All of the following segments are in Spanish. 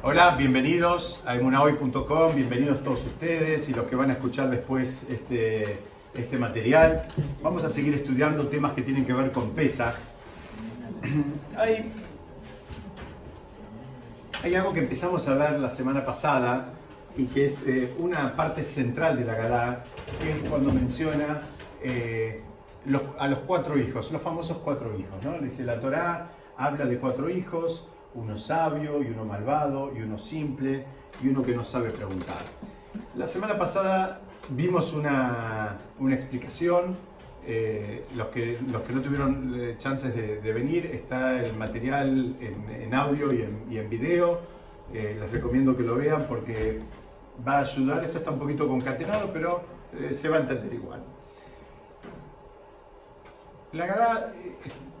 Hola, bienvenidos a emunahoy.com, bienvenidos todos ustedes y los que van a escuchar después este, este material. Vamos a seguir estudiando temas que tienen que ver con pesa. Hay, hay algo que empezamos a ver la semana pasada y que es eh, una parte central de la Gadá, que es cuando menciona eh, a los cuatro hijos, los famosos cuatro hijos. ¿no? Dice la Torá habla de cuatro hijos, uno sabio y uno malvado y uno simple y uno que no sabe preguntar. La semana pasada vimos una, una explicación. eh, los, que, los que no tuvieron eh, chances de, de venir, está el material en, en audio y en, video. Eh, les recomiendo que lo vean porque va a ayudar. Esto está un poquito concatenado, pero eh, se va a entender igual. La Gadá,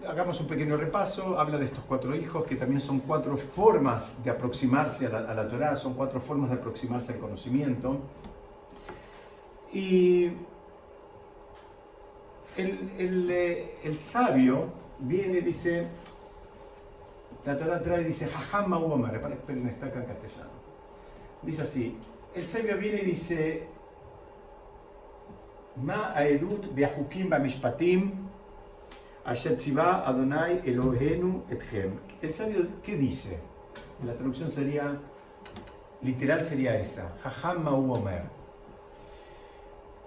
hagamos un pequeño repaso, habla de estos cuatro hijos que también son cuatro formas de aproximarse a la, a la Torá, son cuatro formas de aproximarse al conocimiento. Y el, el, eh, el sabio viene y dice, la Torá trae y dice, Jajam Ma'uamar, esperen, está acá en castellano. Dice así, el sabio viene y dice, Ma aedut beahukim bamishpatim asher tzivá Adonai Elohenu etchem. El sabio, ¿qué dice? La traducción sería, literal sería esa, Jajam Ma'uamar.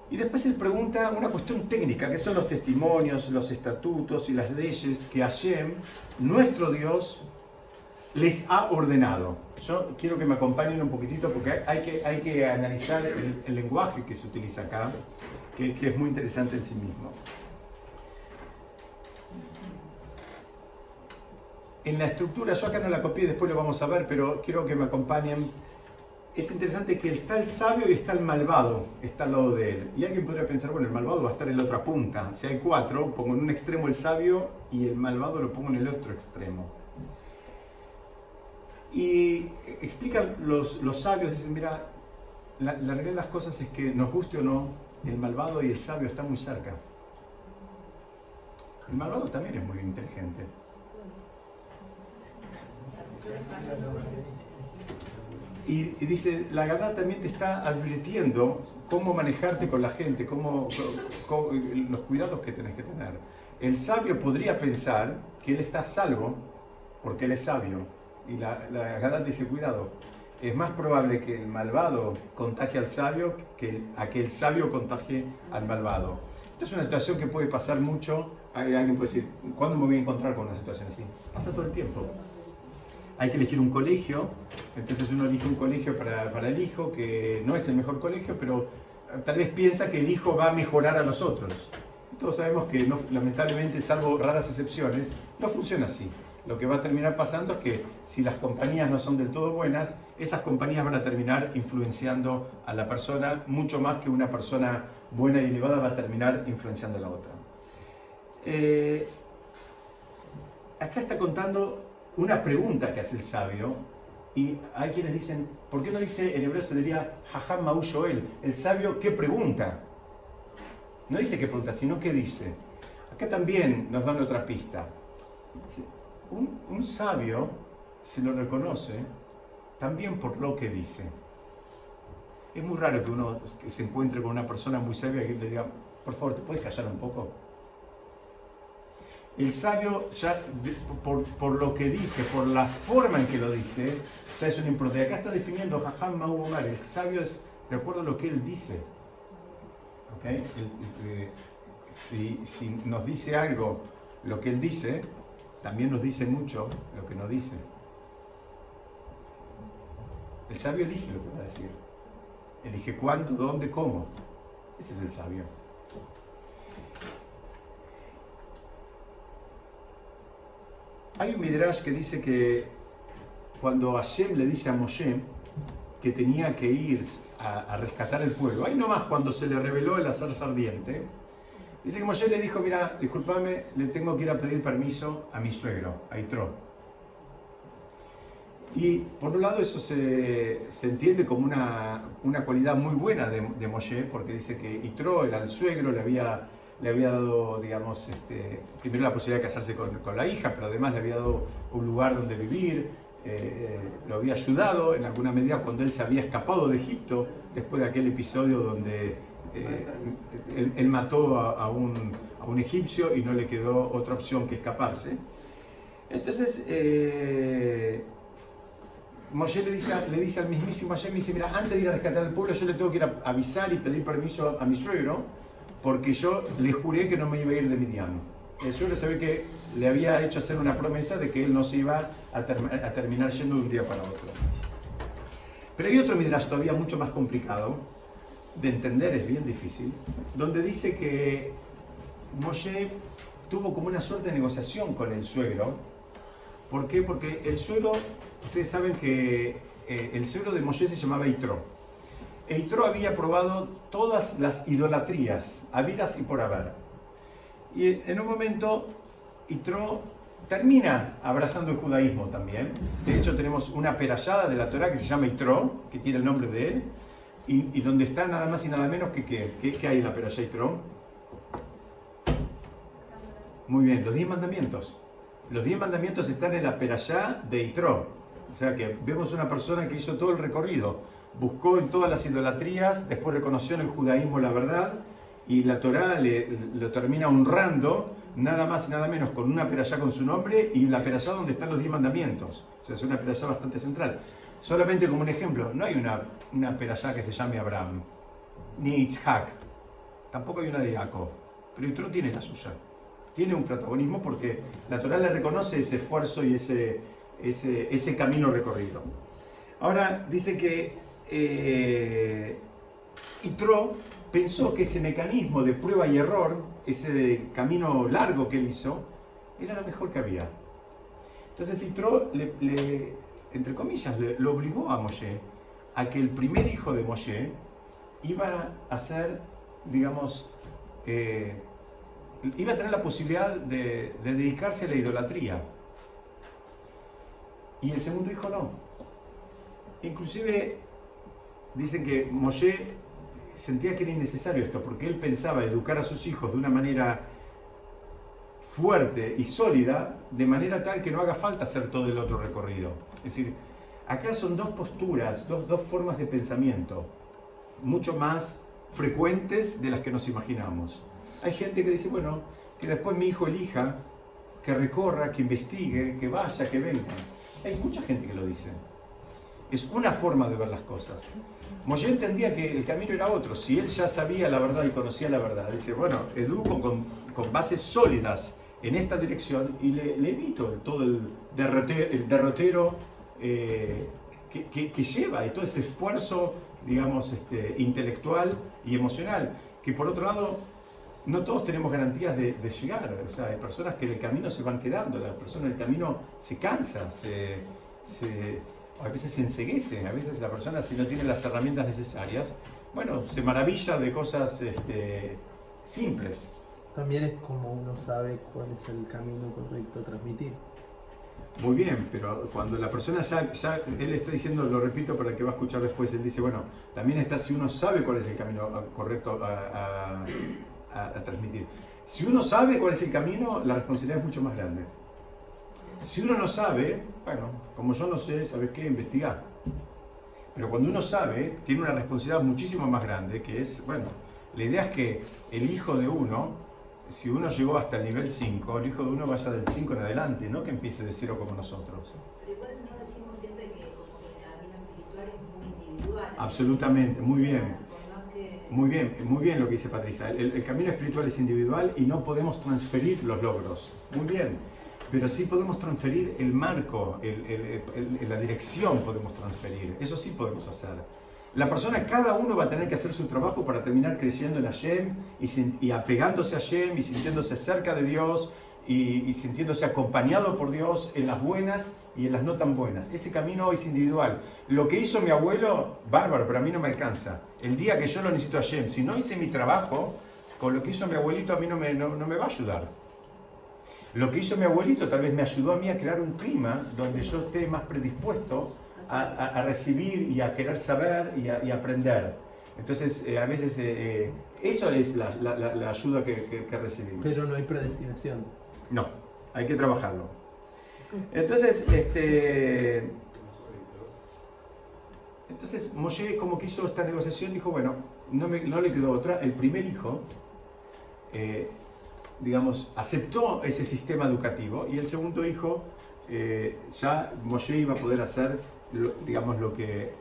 Y después él pregunta una cuestión técnica, que son los testimonios, los estatutos y las leyes que Hashem, nuestro Dios, les ha ordenado. Yo quiero que me acompañen un poquitito porque hay que, hay que analizar el, el lenguaje que se utiliza acá, que, que es muy interesante en sí mismo. En la estructura, yo acá no la copié, después lo vamos a ver, pero quiero que me acompañen es interesante que está el sabio y está el malvado, está al lado de él. Y alguien podría pensar, bueno, el malvado va a estar en la otra punta. Si hay cuatro, pongo en un extremo el sabio y el malvado lo pongo en el otro extremo. Y explican los, los sabios, dicen, mira, la, la realidad de las cosas es que nos guste o no, el malvado y el sabio están muy cerca. El malvado también es muy inteligente. Y, y dice, la Gadá también te está advirtiendo cómo manejarte con la gente, cómo, co- los cuidados que tenés que tener. El sabio podría pensar que él está salvo porque él es sabio. Y la, la dice, cuidado, es más probable que el malvado contagie al sabio que a que el sabio contagie al malvado. Esto es una situación que puede pasar mucho. Alguien puede decir, ¿cuándo me voy a encontrar con una situación así? Pasa todo el tiempo hay que elegir un colegio, entonces uno elige un colegio para, el hijo, que no es el mejor colegio, pero eh, tal vez piensa que el hijo va a mejorar a los otros. Todos sabemos que lamentablemente, salvo raras excepciones, no funciona así. Lo que va a terminar pasando es que si las compañías no son del todo buenas, esas compañías van a terminar influenciando a la persona mucho más que una persona buena y elevada va a terminar influenciando a la otra. Eh, acá está contando una pregunta que hace el sabio y hay quienes dicen, ¿por qué no dice en hebreo se diría Jajam Mau Shoel? El sabio, ¿qué pregunta? No dice qué pregunta, sino qué dice. Acá también nos dan otra pista. Un, un sabio se lo reconoce también por lo que dice. Es muy raro que uno se encuentre con una persona muy sabia y le diga, por favor, ¿te puedes callar un poco? El sabio, ya por, por lo que dice, por la forma en que lo dice, ya es una importancia. Acá está definiendo Jajam Mau el sabio es de acuerdo a lo que él dice. Eh, si, si nos dice algo lo que él dice, también nos dice mucho lo que no dice. El sabio elige lo que va a decir. Elige cuándo, dónde, cómo. Ese es el sabio. Hay un midrash que dice que cuando Hashem le dice a Moshe que tenía que ir a, rescatar el pueblo, ahí nomás cuando se le reveló el azar ardiente, dice que Moshe le dijo, mira, discúlpame, le tengo que ir a pedir permiso a mi suegro, a Itro. Y por un lado eso se, entiende como una, una cualidad muy buena de, de Moshe, porque dice que Itro el suegro, le había, le había dado, digamos, este, primero la posibilidad de casarse con, la hija, pero además le había dado un lugar donde vivir, eh, lo había ayudado en alguna medida cuando él se había escapado de Egipto, después de aquel episodio donde eh, él, mató a, un, egipcio y no le quedó otra opción que escaparse. Entonces, eh, Moshe le dice, le dice al mismísimo dice, mira, antes de ir a rescatar al pueblo, yo le tengo que ir a avisar y pedir permiso a, mi suegro, porque yo le juré que no me iba a ir de Midian el suegro se ve que le había hecho hacer una promesa de que él no se iba a, terminar yendo de un día para otro. Pero hay otro midrash todavía mucho más complicado de entender, es bien difícil, donde dice que Moshe tuvo como una suerte de negociación con el suegro. ¿Por qué? Porque el suegro, ustedes saben que eh, el suegro de Moshe se llamaba Itro. E Itro había probado todas las idolatrías, habidas y por haber. Y en un momento, Itro termina abrazando el judaísmo también. De hecho, tenemos una perallada de la Torah que se llama Itro, que tiene el nombre de él, y, donde está nada más y nada menos que ¿qué hay en la perallada Itro? Muy bien, los diez mandamientos. Los diez mandamientos están en la perallá de Itro. O sea que vemos una persona que hizo todo el recorrido, buscó en todas las idolatrías, después reconoció en el judaísmo la verdad y la Torá le, lo termina honrando nada más y nada menos con una perashá con su nombre y la perashá donde están los diez mandamientos. O sea, es una perashá bastante central. Solamente como un ejemplo, no hay una, una perashá que se llame Abraham, ni Itzhak, tampoco hay una de Jacob, pero Yitro tiene la suya. Tiene un protagonismo porque la Torá le reconoce ese esfuerzo y ese, ese, ese camino recorrido. Ahora dice que eh, Itro pensó que ese mecanismo de prueba y error, ese camino largo que él hizo, era lo mejor que había. Entonces Citro, le, entre comillas, le, lo obligó a Moshe a que el primer hijo de Moshe iba a ser, digamos, eh, iba a tener la posibilidad de, de, dedicarse a la idolatría. Y el segundo hijo no. Inclusive dicen que Moshe sentía que era innecesario esto, porque él pensaba educar a sus hijos de una manera fuerte y sólida, de manera tal que no haga falta hacer todo el otro recorrido. Es decir, acá son dos posturas, dos, dos formas de pensamiento, mucho más frecuentes de las que nos imaginamos. Hay gente que dice, bueno, que después mi hijo elija, que recorra, que investigue, que vaya, que venga. Hay mucha gente que lo dice. Es una forma de ver las cosas. Moshe entendía que el camino era otro. Si él ya sabía la verdad y conocía la verdad, dice, bueno, educo con, con bases sólidas en esta dirección y le, evito todo el el derrotero eh, que, que, lleva y todo ese esfuerzo, digamos, este, intelectual y emocional, que por otro lado no todos tenemos garantías de, de, llegar. O sea, hay personas que en el camino se van quedando, la persona en el camino se cansa, se, se a veces se enseguece, a veces la persona si no tiene las herramientas necesarias, bueno, se maravilla de cosas este, simples. También es como uno sabe cuál es el camino correcto a transmitir. Muy bien, pero cuando la persona ya, ya, él está diciendo, lo repito para el que va a escuchar después, él dice, bueno, también está si uno sabe cuál es el camino correcto a, a transmitir. Si uno sabe cuál es el camino, la responsabilidad es mucho más grande. Si uno no sabe, bueno, como yo no sé, ¿sabes qué? Investigar. Pero cuando uno sabe, tiene una responsabilidad muchísimo más grande, que es, bueno, la idea es que el hijo de uno, si uno llegó hasta el nivel 5, el hijo de uno vaya del 5 en adelante, no que empiece de cero como nosotros. Pero igual no decimos siempre que el camino espiritual es muy individual. Absolutamente, muy bien. Muy bien, muy bien lo que dice Patricia. el camino espiritual es individual y no podemos transferir los logros. Muy bien pero sí podemos transferir el marco, la dirección podemos transferir, eso sí podemos hacer. La persona, cada uno va a tener que hacer su trabajo para terminar creciendo en Hashem y, y apegándose a Hashem y sintiéndose cerca de Dios y, sintiéndose acompañado por Dios en las buenas y en las no tan buenas. Ese camino es individual. Lo que hizo mi abuelo, bárbaro, pero a mí no me alcanza. El día que yo lo necesito a Hashem, si no hice mi trabajo, con lo que hizo mi abuelito a mí no me, no me va a ayudar. Lo que hizo mi abuelito tal vez me ayudó a mí a crear un clima donde yo esté más predispuesto a, recibir y a querer saber y, a, aprender. Entonces, eh, a veces eh, eh, eso es la, ayuda que, recibimos. Pero no hay predestinación. No, hay que trabajarlo. Entonces, este, entonces Moshe como que hizo esta negociación, dijo, bueno, no, me- no le quedó otra. El primer hijo, eh, digamos, aceptó ese sistema educativo y el segundo hijo, eh, ya Moshe iba a poder hacer, lo- digamos, lo que,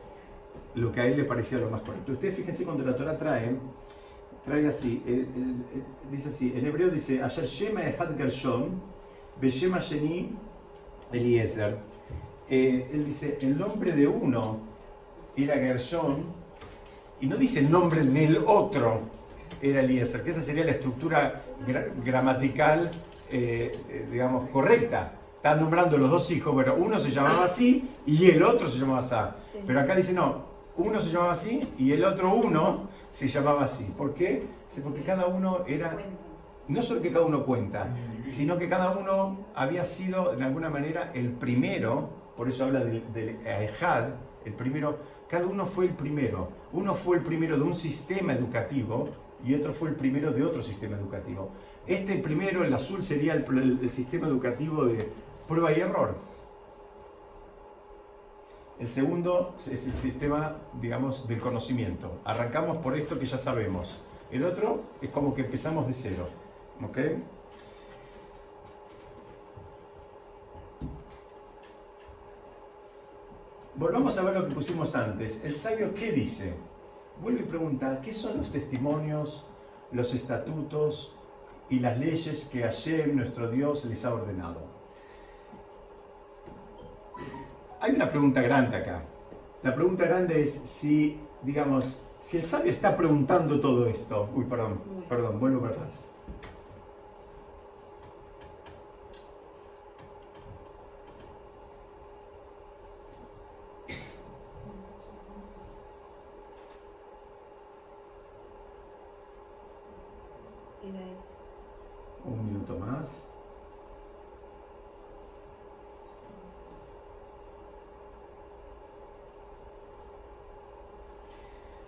lo que a él le parecía lo más correcto. Ustedes fíjense cuando la Torah trae, trae así, eh, eh, eh, dice así, en hebreo dice, Asher Shema Echad Gershon, Beshema Sheni Eliezer. Eh, él dice, el nombre de uno era Gershon, y no dice el nombre del otro era Eliezer, que esa sería la estructura gra- gramatical, eh, eh, digamos, correcta. Están nombrando los dos hijos, bueno, uno se llamaba así y el otro se llamaba así. Pero acá dice, no, uno se llamaba así y el otro uno se llamaba así. ¿Por qué? Porque cada uno era, no solo que cada uno cuenta, sino que cada uno había sido de alguna manera el primero, por eso habla del, del Ejad, el primero, cada uno fue el primero. Uno fue el primero de un sistema educativo y otro fue el primero de otro sistema educativo. Este primero, el azul, sería el, sistema educativo de prueba y error. El segundo es el sistema, digamos, del conocimiento. Arrancamos por esto que ya sabemos. El otro es como que empezamos de cero. ¿Ok? Volvamos a ver lo que pusimos antes. El sabio, ¿qué dice? Vuelve y pregunta, ¿qué son los testimonios, los estatutos y las leyes que Hashem, nuestro Dios, les ha ordenado? Hay una pregunta grande acá. La pregunta grande es si, digamos, si el sabio está preguntando todo esto. Uy, perdón, perdón, vuelvo para atrás. Era ese. Un minuto más.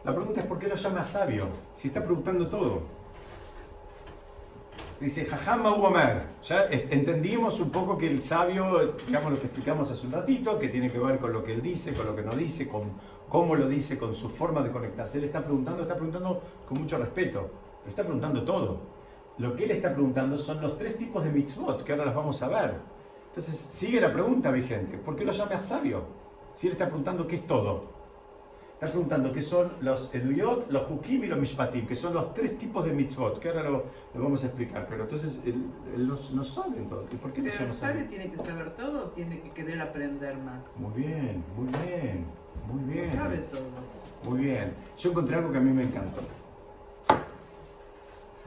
La pregunta es por qué lo llama sabio, si está preguntando todo. Dice, Jajam Omer. Ya eh, entendimos un poco que el sabio, digamos lo que explicamos hace un ratito, que tiene que ver con lo que él dice, con lo que no dice, con cómo lo dice, con su forma de conectarse. Él está preguntando, está preguntando con mucho respeto, pero está preguntando todo. Lo que él está preguntando son los tres tipos de mitzvot, que ahora las vamos a ver. Entonces, sigue la pregunta vigente. ¿Por qué lo llama sabio? Si él está preguntando qué es todo. Está preguntando qué son los eduyot, los hukim y los mishpatim, que son los tres tipos de mitzvot, que ahora lo, lo vamos a explicar. Pero entonces, él, él no, no sabe entonces. ¿Y por qué el sabio sabio? tiene que saber todo o tiene que querer aprender más. Muy bien, muy bien, muy No bien. sabe todo. Muy bien. Yo encontré algo que a mí me encantó.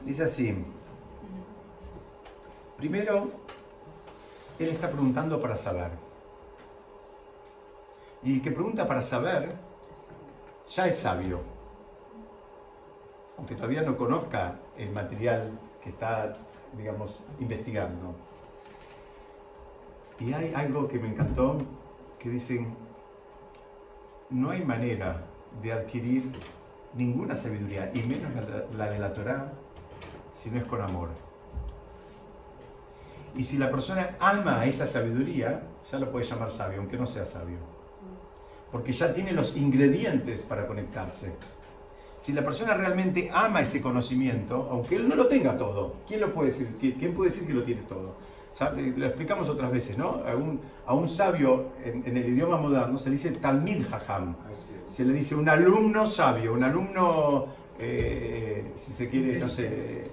Dice así. Primero, él está preguntando para saber. Y el que pregunta para saber ya es sabio. Aunque todavía no conozca el material que está, digamos, investigando. Y hay algo que me encantó, que dicen, no hay manera de adquirir ninguna sabiduría, y menos la, de la Torá, si no es con amor. Y si la persona ama esa sabiduría, ya lo puede llamar sabio, aunque no sea sabio. Porque ya tiene los ingredientes para conectarse. Si la persona realmente ama ese conocimiento, aunque él no lo tenga todo, ¿quién lo puede decir? ¿Qui- ¿Quién puede decir que lo tiene todo? ¿Sabe? Lo explicamos otras veces, ¿no? A un, a un sabio en, en el idioma moderno se le dice Talmid Jajam. Se le dice un alumno sabio, un alumno, eh, si se quiere, no sé, eh,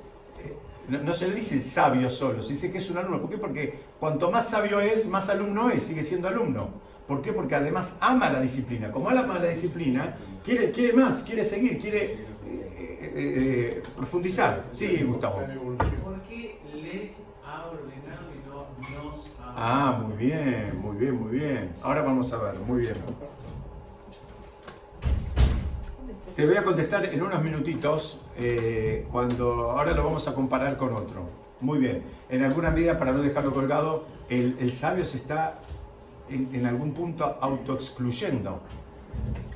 no, no se le dice sabio solo, se dice que es un alumno. ¿Por qué? Porque cuanto más sabio es, más alumno es, sigue siendo alumno. ¿Por qué? Porque además ama la disciplina. Como ama la disciplina, quiere, quiere más, quiere seguir, quiere eh, eh, eh, profundizar. Sí, Gustavo. Porque les ha ordenado y no nos ha Ah, muy bien, muy bien, muy bien. Ahora vamos a ver, muy bien. Te voy a contestar en unos minutitos, eh, cuando ahora lo vamos a comparar con otro. Muy bien. En alguna medida, para no dejarlo colgado, el, el sabio se está en, en algún punto autoexcluyendo.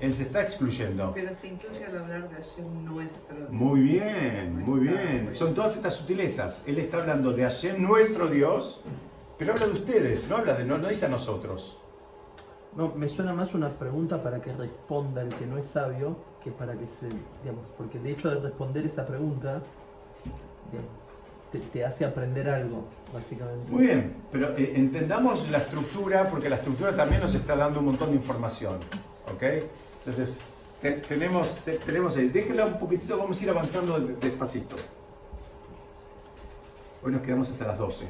Él se está excluyendo. Pero se incluye al hablar de Hashem nuestro. Muy bien, muy bien. Son todas estas sutilezas. Él está hablando de Hashem, nuestro Dios, Pero habla de ustedes, no habla de, no, no dice a nosotros. No, me suena más una pregunta para que responda el que no es sabio que para que se, digamos, porque de hecho de responder esa pregunta, digamos, te, te hace aprender algo, básicamente. Muy bien, pero eh, entendamos la estructura, porque la estructura también nos está dando un montón de información. ¿Ok? Entonces, te- tenemos, te- tenemos ahí. Déjenla un poquitito, vamos a ir avanzando de- despacito. Hoy nos quedamos hasta las 12.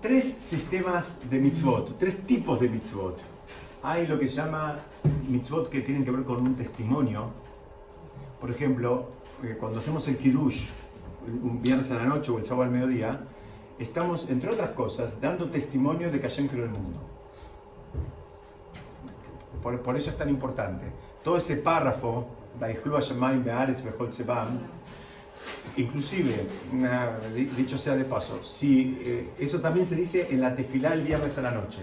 Tres sistemas de mitzvot, tres tipos de mitzvot. Hay lo que se llama mitzvot que tienen que ver con un testimonio, por ejemplo, cuando hacemos el Kiddush, un viernes a la noche o el sábado al mediodía, estamos, entre otras cosas, dando testimonio de que Hashem creó el mundo. Por, por eso es tan importante. Todo ese párrafo, inclusive, una- di- dicho sea de paso, si, eh, eso también se dice en la tefilá el viernes a la noche.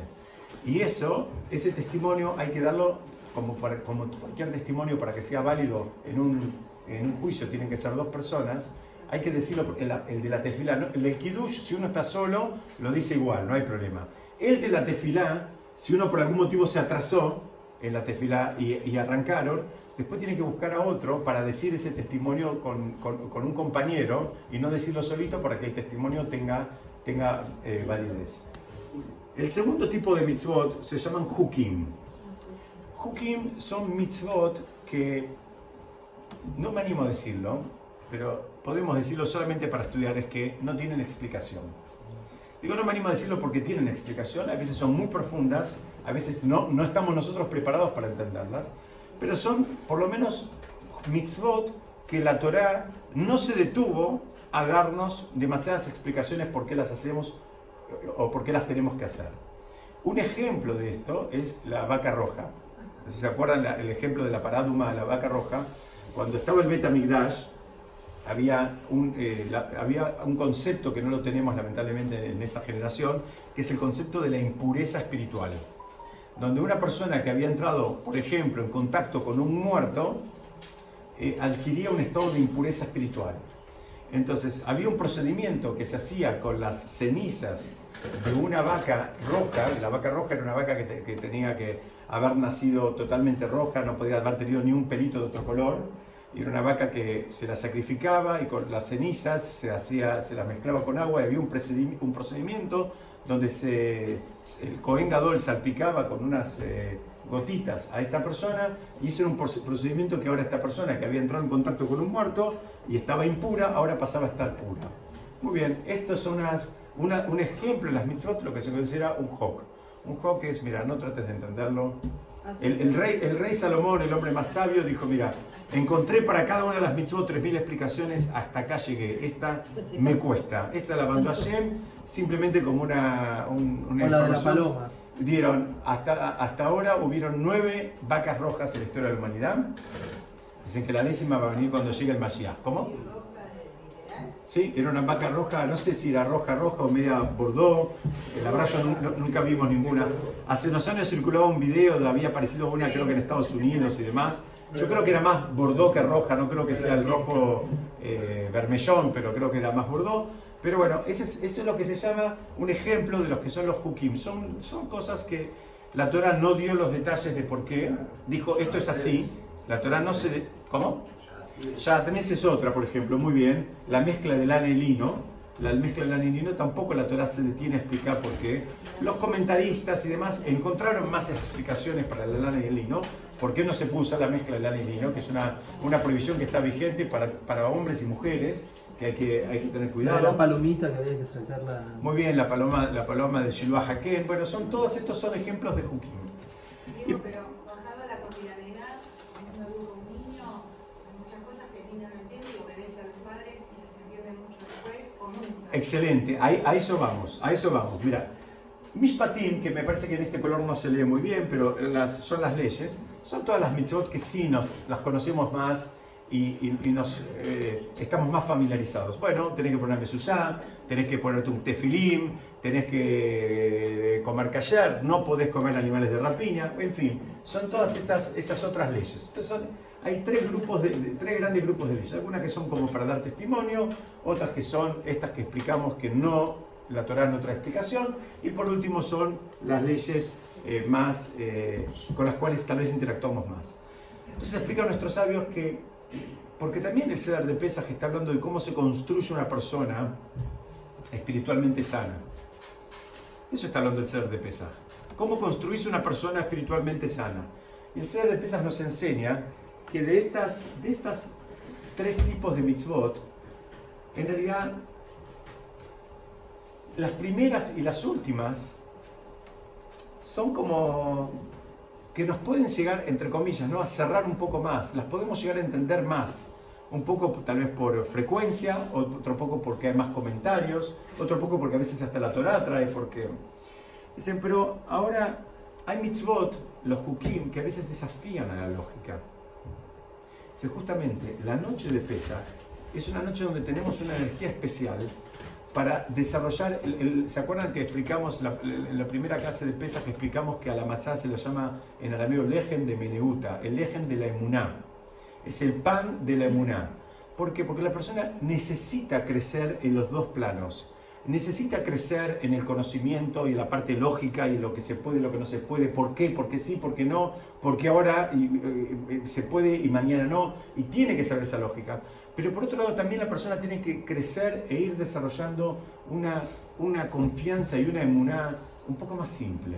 Y eso, ese testimonio hay que darlo como, para- como cualquier testimonio para que sea válido en un, en un juicio, tienen que ser dos personas, hay que decirlo, el, el de la tefilá, ¿no? el del kiddush, si uno está solo, lo dice igual, no hay problema. El de la tefilá, si uno por algún motivo se atrasó en la tefilá y, y arrancaron, después tiene que buscar a otro para decir ese testimonio con, con- con un compañero y no decirlo solito para que el testimonio tenga, tenga eh, validez. El segundo tipo de mitzvot se llaman hukim. Hukim son mitzvot que, no me animo a decirlo, pero podemos decirlo solamente para estudiar, es que no tienen explicación. Digo, no me animo a decirlo porque tienen explicación, a veces son muy profundas, a veces no, no estamos nosotros preparados para entenderlas, pero son por lo menos mitzvot que la Torá no se detuvo a darnos demasiadas explicaciones por qué las hacemos o por qué las tenemos que hacer. Un ejemplo de esto es la vaca roja. Si se acuerdan el ejemplo de la paráduma de la vaca roja, cuando estaba el Betamigdash, había un, eh, la- había un concepto que no lo tenemos lamentablemente en esta generación, que es el concepto de la impureza espiritual. Donde una persona que había entrado, por ejemplo, en contacto con un muerto, eh, adquiría un estado de impureza espiritual. Entonces, había un procedimiento que se hacía con las cenizas de una vaca roja. La vaca roja era una vaca que, te- que tenía que haber nacido totalmente roja, no podía haber tenido ni un pelito de otro color. Era una vaca que se la sacrificaba y con las cenizas se, hacía, se las mezclaba con agua y había un procedimi- un procedimiento donde se, el Cohen Gadol salpicaba con unas eh, gotitas a esta persona y ese era un proce- procedimiento que ahora esta persona que había entrado en contacto con un muerto y estaba impura, ahora pasaba a estar pura. Muy bien, esto es unas- una- un ejemplo en las mitzvot, lo que se considera un hok. Un hok es, mira, no trates de entenderlo. El, el rey, el rey Salomón, el hombre más sabio, dijo, mira, encontré para cada una de las mitzvot 3.000 explicaciones, hasta acá llegué. Esta me cuesta. Esta la mandó Hashem simplemente como una, un- una O la de la información. paloma. Dieron, hasta, hasta ahora hubieron nueve vacas rojas en la historia de la humanidad. Dicen que la décima va a venir cuando llegue el Mashiach. ¿Cómo? Sí, era una vaca roja, no sé si era roja, roja o media bordeaux. La verdad yo nu- nunca vimos ninguna. Hace unos años circulaba un video, de- había aparecido una creo que en Estados Unidos y demás. Yo creo que era más bordeaux que roja, no creo que sea el rojo eh, vermellón, pero creo que era más bordeaux. Pero bueno, eso es lo que se llama un ejemplo de los que son los hukim. Son, son cosas que la Torah no dio los detalles de por qué. Dijo, esto es así. La Torah no se... de- ¿Cómo? Ya tenés es otra, por ejemplo, muy bien. La mezcla de lana y lino. La mezcla de lana y lino tampoco la Torah se detiene a explicar por qué. Los comentaristas y demás encontraron más explicaciones para la lana y el lino. ¿Por qué no se puede usar la mezcla de lana y lino? Que es una, una prohibición que está vigente para, para hombres y mujeres, que hay que, hay que tener La, cuidado. la palomita que había que sacarla. Muy bien, la paloma, la paloma de Shiloh Haken. Bueno, son, todos estos son ejemplos de. Diego, pero bajado a la cotidianidad, un adulto, un niño, hay muchas cosas que el niño no entiende y obedece a los padres y les entiende mucho después o nunca. Excelente, ahí- a eso vamos, a eso vamos. Mira, Mishpatim, que me parece que en este color no se lee muy bien, pero son las leyes, son todas las mitzvot que sí nos, las conocemos más y, nos, eh, estamos más familiarizados. Bueno, tenés que poner mesuzá, tenés que ponerte un tefilim, tenés que eh, comer kasher, no podés comer animales de rapiña, en fin, son todas estas, estas otras leyes. Entonces son- hay tres grupos de, de- tres grandes grupos de leyes. Algunas que son como para dar testimonio, otras que son estas que explicamos que no, la Torah no trae explicación, y por último son las leyes eh, más, eh, con las cuales tal vez interactuamos más. Entonces explican nuestros sabios que, porque también el Cedar de Pesaj está hablando de cómo se construye una persona espiritualmente sana. Eso está hablando el Cedar de Pesaj. Cómo construirse una persona espiritualmente sana. Y el Cedar de Pesaj nos enseña que de estas, de estas tres tipos de mitzvot, en realidad, las primeras y las últimas son como que nos pueden llegar, entre comillas, ¿no? a cerrar un poco más, las podemos llegar a entender más. Un poco tal vez por frecuencia, otro poco porque hay más comentarios, otro poco porque a veces hasta la Torah trae, porque... Dicen, pero ahora hay mitzvot, los hukim, que a veces desafían a la lógica. Dice, justamente, la noche de Pesach es una noche donde tenemos una energía especial para desarrollar, el- el- ¿se acuerdan que explicamos la- en la primera clase de Pesach explicamos que a la matzá se lo llama en arameo lejen de Meneuta, el lejen de la emuná, es el pan de la emuná. ¿Por qué? Porque la persona necesita crecer en los dos planos. Necesita crecer en el conocimiento y la parte lógica y lo que se puede y lo que no se puede. ¿Por qué? Porque sí, porque no, porque ahora eh, eh, se puede y mañana no. Y tiene que saber esa lógica. Pero por otro lado también la persona tiene que crecer e ir desarrollando una, una confianza y una emuná un poco más simple.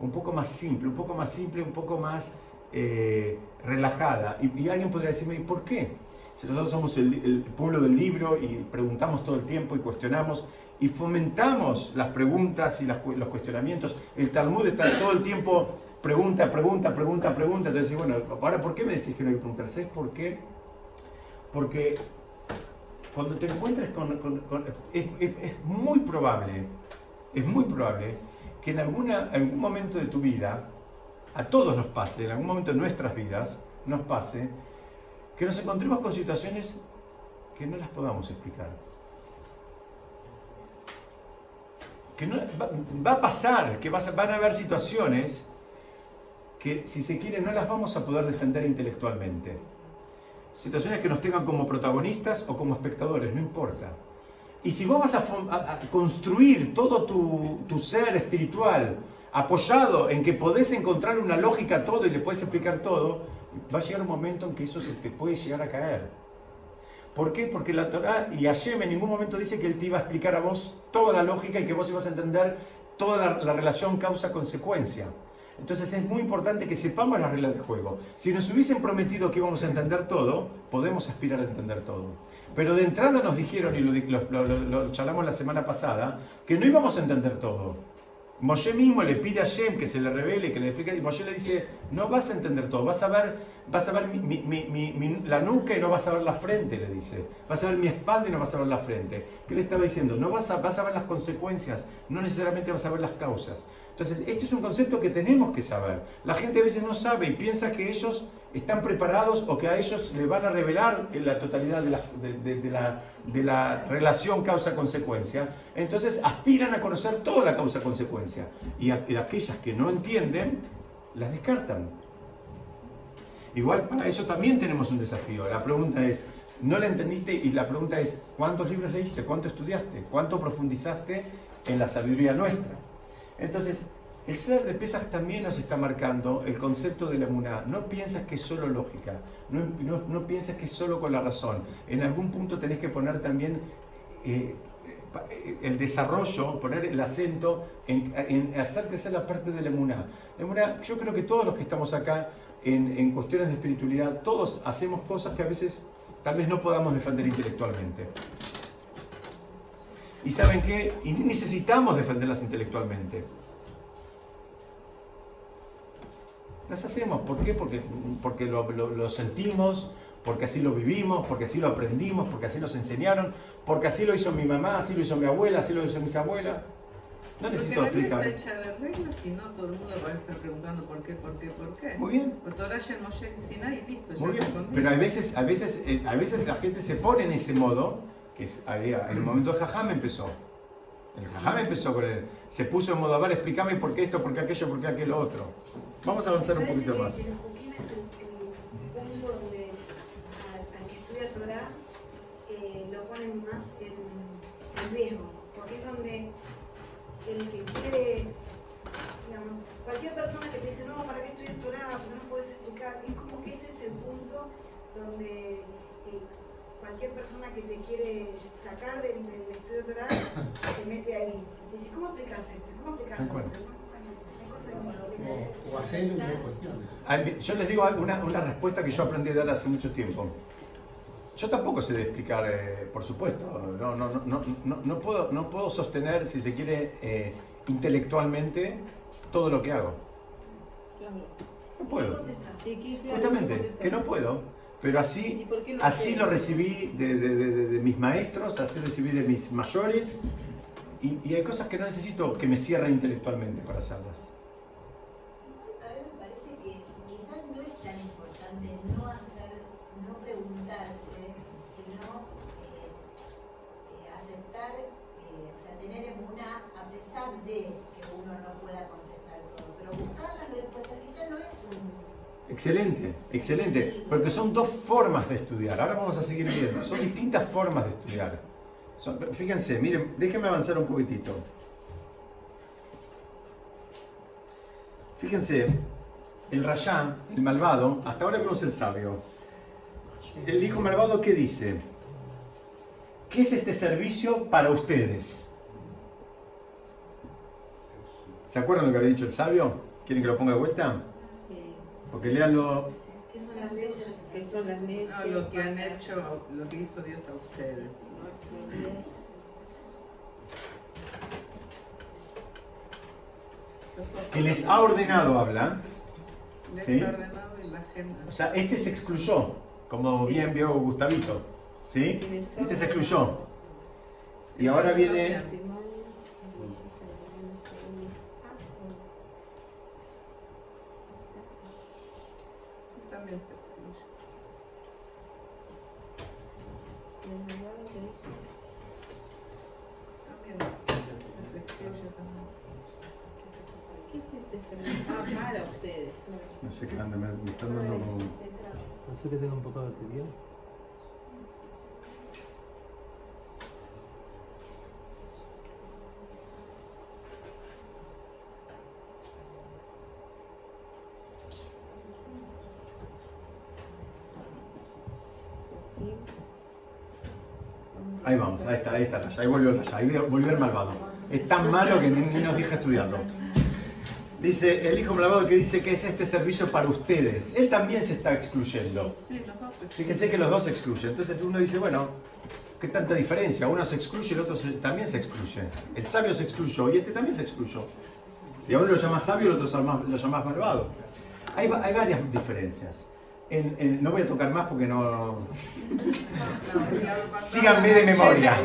Un poco más simple, un poco más simple, un poco más eh, relajada. Y, alguien podría decirme, ¿y por qué? Si nosotros somos el, pueblo del libro y preguntamos todo el tiempo y cuestionamos y fomentamos las preguntas y los cuestionamientos, el Talmud está todo el tiempo pregunta, pregunta, pregunta, pregunta. Entonces, bueno, ahora, ¿por qué me decís que no hay que preguntar? ¿Sabes por? Porque cuando te encuentres con... con- con- es, es- es muy probable, es muy probable que en alguna, algún momento de tu vida, a todos nos pase, en algún momento de nuestras vidas, nos pase, que nos encontremos con situaciones que no las podamos explicar. Que no, va, a pasar, que van a haber situaciones que, si se quiere, no las vamos a poder defender intelectualmente. Situaciones que nos tengan como protagonistas o como espectadores, no importa. Y si vos vas a, construir todo tu, tu ser espiritual apoyado en que podés encontrar una lógica a todo y le puedes explicar todo, va a llegar un momento en que eso se te puede llegar a caer. ¿Por qué? Porque la Torah y Hashem en ningún momento dice que Él te iba a explicar a vos toda la lógica y que vos ibas a entender toda la, la relación causa-consecuencia. Entonces es muy importante que sepamos las reglas de juego. Si nos hubiesen prometido que íbamos a entender todo, podemos aspirar a entender todo. Pero de entrada nos dijeron, y lo, lo- lo- lo charlamos la semana pasada, que no íbamos a entender todo. Moshe mismo le pide a Shem que se le revele, que le explique, y Moshe le dice, no vas a entender todo, vas a ver, vas a ver mi- la nuca y no vas a ver la frente, le dice. Vas a ver mi espalda y no vas a ver la frente. ¿Qué le estaba diciendo? No vas a, vas a ver las consecuencias, no necesariamente vas a ver las causas. Entonces, este es un concepto que tenemos que saber. La gente a veces no sabe y piensa que ellos están preparados o que a ellos les van a revelar la totalidad de la, relación causa-consecuencia. Entonces aspiran a conocer toda la causa-consecuencia. Y, y aquellas que no entienden, las descartan. Igual para eso también tenemos un desafío. La pregunta es, ¿no la entendiste? Y la pregunta es, ¿cuántos libros leíste? ¿Cuánto estudiaste? ¿Cuánto profundizaste en la sabiduría nuestra? Entonces, el ser de pesas también nos está marcando el concepto de la emuná. No piensas que es solo lógica, no, no, piensas que es solo con la razón. En algún punto tenés que poner también eh, eh, el desarrollo, poner el acento en, en hacer crecer la parte de la emuná. La emuná, yo creo que todos los que estamos acá en, en cuestiones de espiritualidad, todos hacemos cosas que a veces tal vez no podamos defender intelectualmente. ¿Y saben qué? Y necesitamos defenderlas intelectualmente. Las hacemos, ¿por qué? Porque, porque lo, lo- lo sentimos, porque así lo vivimos, porque así lo aprendimos, porque así nos enseñaron, porque así lo hizo mi mamá, así lo hizo mi abuela, así lo hizo mis abuelas. No necesito Porque explicar. está hecha de reglas y no todo el mundo va a estar preguntando por qué, por qué, por qué. Muy bien. Torah Shem Moshe Sinai y listo, ya Muy bien, respondí. pero a veces, a veces, eh, a veces la gente se pone en ese modo, que es, ahí, en el momento del jajam empezó. El jajam empezó con él. Se puso en modo, a ver, explícame por qué esto, por qué aquello, por qué aquello otro. Vamos a avanzar un poquito más. Que el es el, punto donde al, que estudia Torah eh, lo ponen más en, riesgo, porque es donde el que quiere Digamos, cualquier persona que te dice, no, ¿para qué estudias Torah? ¿Por qué no puedes explicar? Es como que ese es el punto donde cualquier persona que te quiere sacar del, del estudio Torah te mete ahí. Te dice, ¿cómo explicas esto? ¿Cómo explicas Tal esto? O, o un de cuestiones. Yo les digo una, una respuesta que yo aprendí a dar hace mucho tiempo. Yo tampoco sé de explicar, eh, por supuesto. No, no, no, no, no, no puedo, no puedo sostener, si se quiere, eh, intelectualmente todo lo que hago. No ¿Qué puedo. Justamente, que no puedo. Pero así, ¿Y por qué lo así lo recibí de, de- de- de- de mis maestros, así recibí de mis mayores. Y, y hay cosas que no necesito que me cierren intelectualmente para hacerlas. A mí me parece que quizás no es tan importante no hacer, no preguntarse, sino eh, eh, aceptar, eh, o sea, tener una a pesar de que uno no pueda contestar todo, pero buscar las respuestas quizás no es un... Excelente, excelente. Porque son dos formas de estudiar. Ahora vamos a seguir viendo. Son distintas formas de estudiar. Fíjense, miren, déjenme avanzar un poquitito. Fíjense, el Rayá, el malvado, hasta ahora vemos el sabio. El hijo malvado, ¿qué dice? ¿Qué es este servicio para ustedes? ¿Se acuerdan lo que había dicho el sabio? ¿Quieren que lo ponga de vuelta? Porque leanlo. ¿Qué son las leyes? ¿Qué son las leyes? No, lo que han hecho, lo que hizo Dios a ustedes. Que les ha ordenado, habla. Les Sí. ha ordenado y la gente. O sea, este se excluyó, como bien vio Gustavito. ¿Sí? Este se excluyó. Y ahora viene. También se excluye. También se excluye también. ¿Qué es este? Ah, para ustedes. No sé qué anda, me, me están dando como. Pensé que tengo un poco de batería. Ahí vamos, ahí volvió el Rayá, ahí volvió el malvado. Es tan malo que ni, nos deja estudiarlo. Dice el hijo malvado que dice que es este servicio para ustedes. Él también se está excluyendo. Sí, los dos se Fíjense que los dos se excluyen. Entonces uno dice, bueno, ¿qué tanta diferencia? Uno se excluye y el otro se- también se excluye. El sabio se excluyó y este también se excluyó. Y a uno lo llamas sabio y al otro lo llamas malvado. Hay, va- hay varias diferencias. No voy a tocar más porque no... Síganme de memoria.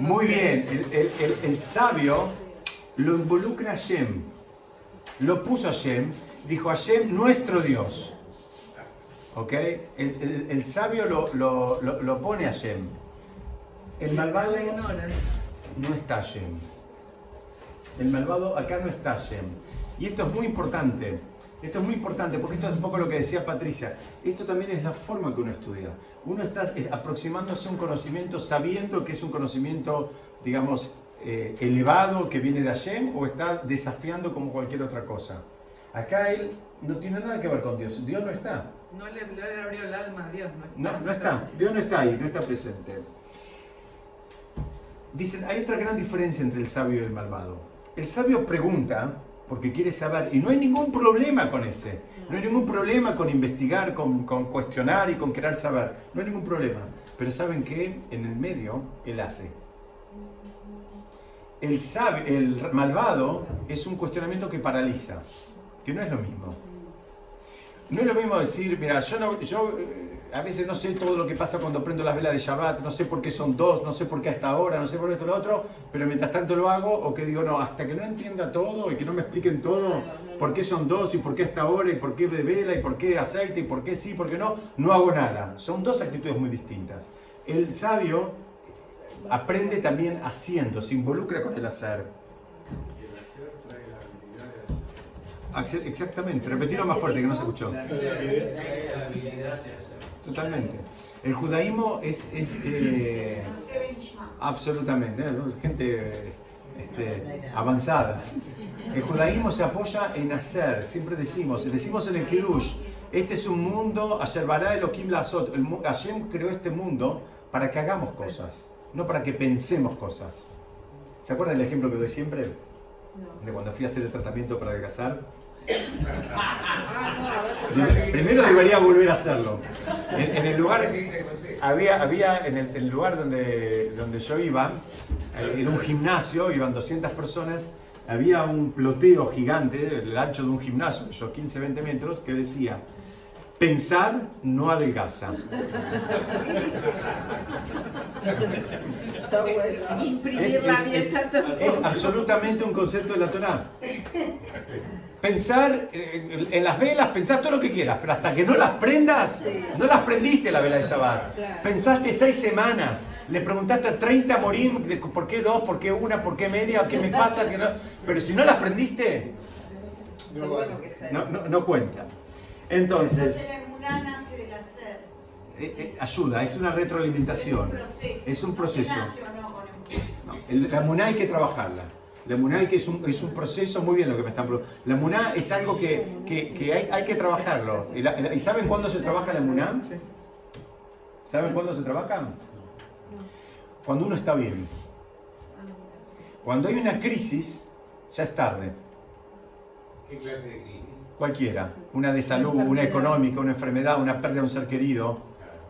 Muy bien, el, sabio lo involucra a Hashem. Lo puso a Hashem, dijo Hashem, nuestro Dios. ¿Ok? El, sabio lo, lo- lo- pone a Hashem. El malvado no está Hashem. El malvado acá no está Hashem. Y esto es muy importante. Esto es muy importante porque esto es un poco lo que decía Patricia. Esto también es la forma que uno estudia. Uno está eh, aproximándose a un conocimiento sabiendo que es un conocimiento, digamos, eh, elevado que viene de Hashem o está desafiando como cualquier otra cosa. Acá él no tiene nada que ver con Dios. Dios no está. No le, no le abrió el alma a Dios. No, No, no está. Dios no está ahí, no está presente. Dicen, hay otra gran diferencia entre el sabio y el malvado. El sabio pregunta porque quiere saber y no hay ningún problema con ese. No hay ningún problema con investigar, con, con cuestionar y con querer saber. No hay ningún problema. Pero saben que en el medio él hace. El, sabio, el malvado es un cuestionamiento que paraliza, que no es lo mismo. No es lo mismo decir, mira, yo, no, yo a veces no sé todo lo que pasa cuando prendo las velas de Shabbat, no sé por qué son dos, no sé por qué hasta ahora, no sé por esto o lo otro, pero mientras tanto lo hago, o que digo, no, hasta que no entienda todo y que no me expliquen todo, por qué son dos y por qué hasta ahora y por qué de vela y por qué aceite y por qué sí, por qué no, no hago nada. Son dos actitudes muy distintas. El sabio aprende también haciendo, se involucra con el hacer. Exactamente, repetirlo más fuerte que no se escuchó. La habilidad de hacer. Totalmente. El judaísmo es, es eh, absolutamente, ¿eh? gente este, avanzada. El judaísmo se apoya en hacer, siempre decimos, decimos en el Kiddush, este es un mundo, Elohim Lazot, Hashem creó este mundo para que hagamos cosas, no para que pensemos cosas. ¿Se acuerdan el ejemplo que doy siempre? De cuando fui a hacer el tratamiento para adelgazar. Primero debería volver a hacerlo. En, en el lugar, había, había en el, el lugar donde, donde yo iba, eh, era un gimnasio, iban 200 personas, había un ploteo gigante, el ancho de un gimnasio, yo 15, 20 metros, que decía, pensar no adelgaza. Está bueno. Imprimir Es, la es- es- es absolutamente un concepto de la Torah. Pensar en, en las velas, pensar todo lo que quieras, pero hasta que no las prendas, no las prendiste la vela de Shabbat. Claro. Pensaste seis semanas, le preguntaste a 30 morim, de por qué dos, por qué una, por qué media, qué me pasa, que no. Pero si no las prendiste, bueno no, ahí. no, no cuenta. Entonces, eh, eh, ayuda, es una retroalimentación. Es un proceso. La muná hay que trabajarla. La muná hay que, es, un, es un proceso, muy bien lo que me están preguntando. La muná es algo que, que- que hay, hay que trabajarlo. ¿Y, la- y saben cuándo se trabaja la muná? ¿Saben cuándo se trabaja? Cuando uno está bien. Cuando hay una crisis, ya es tarde. ¿Qué clase de crisis? Cualquiera. Una de salud, una económica, una enfermedad, una pérdida de un ser querido.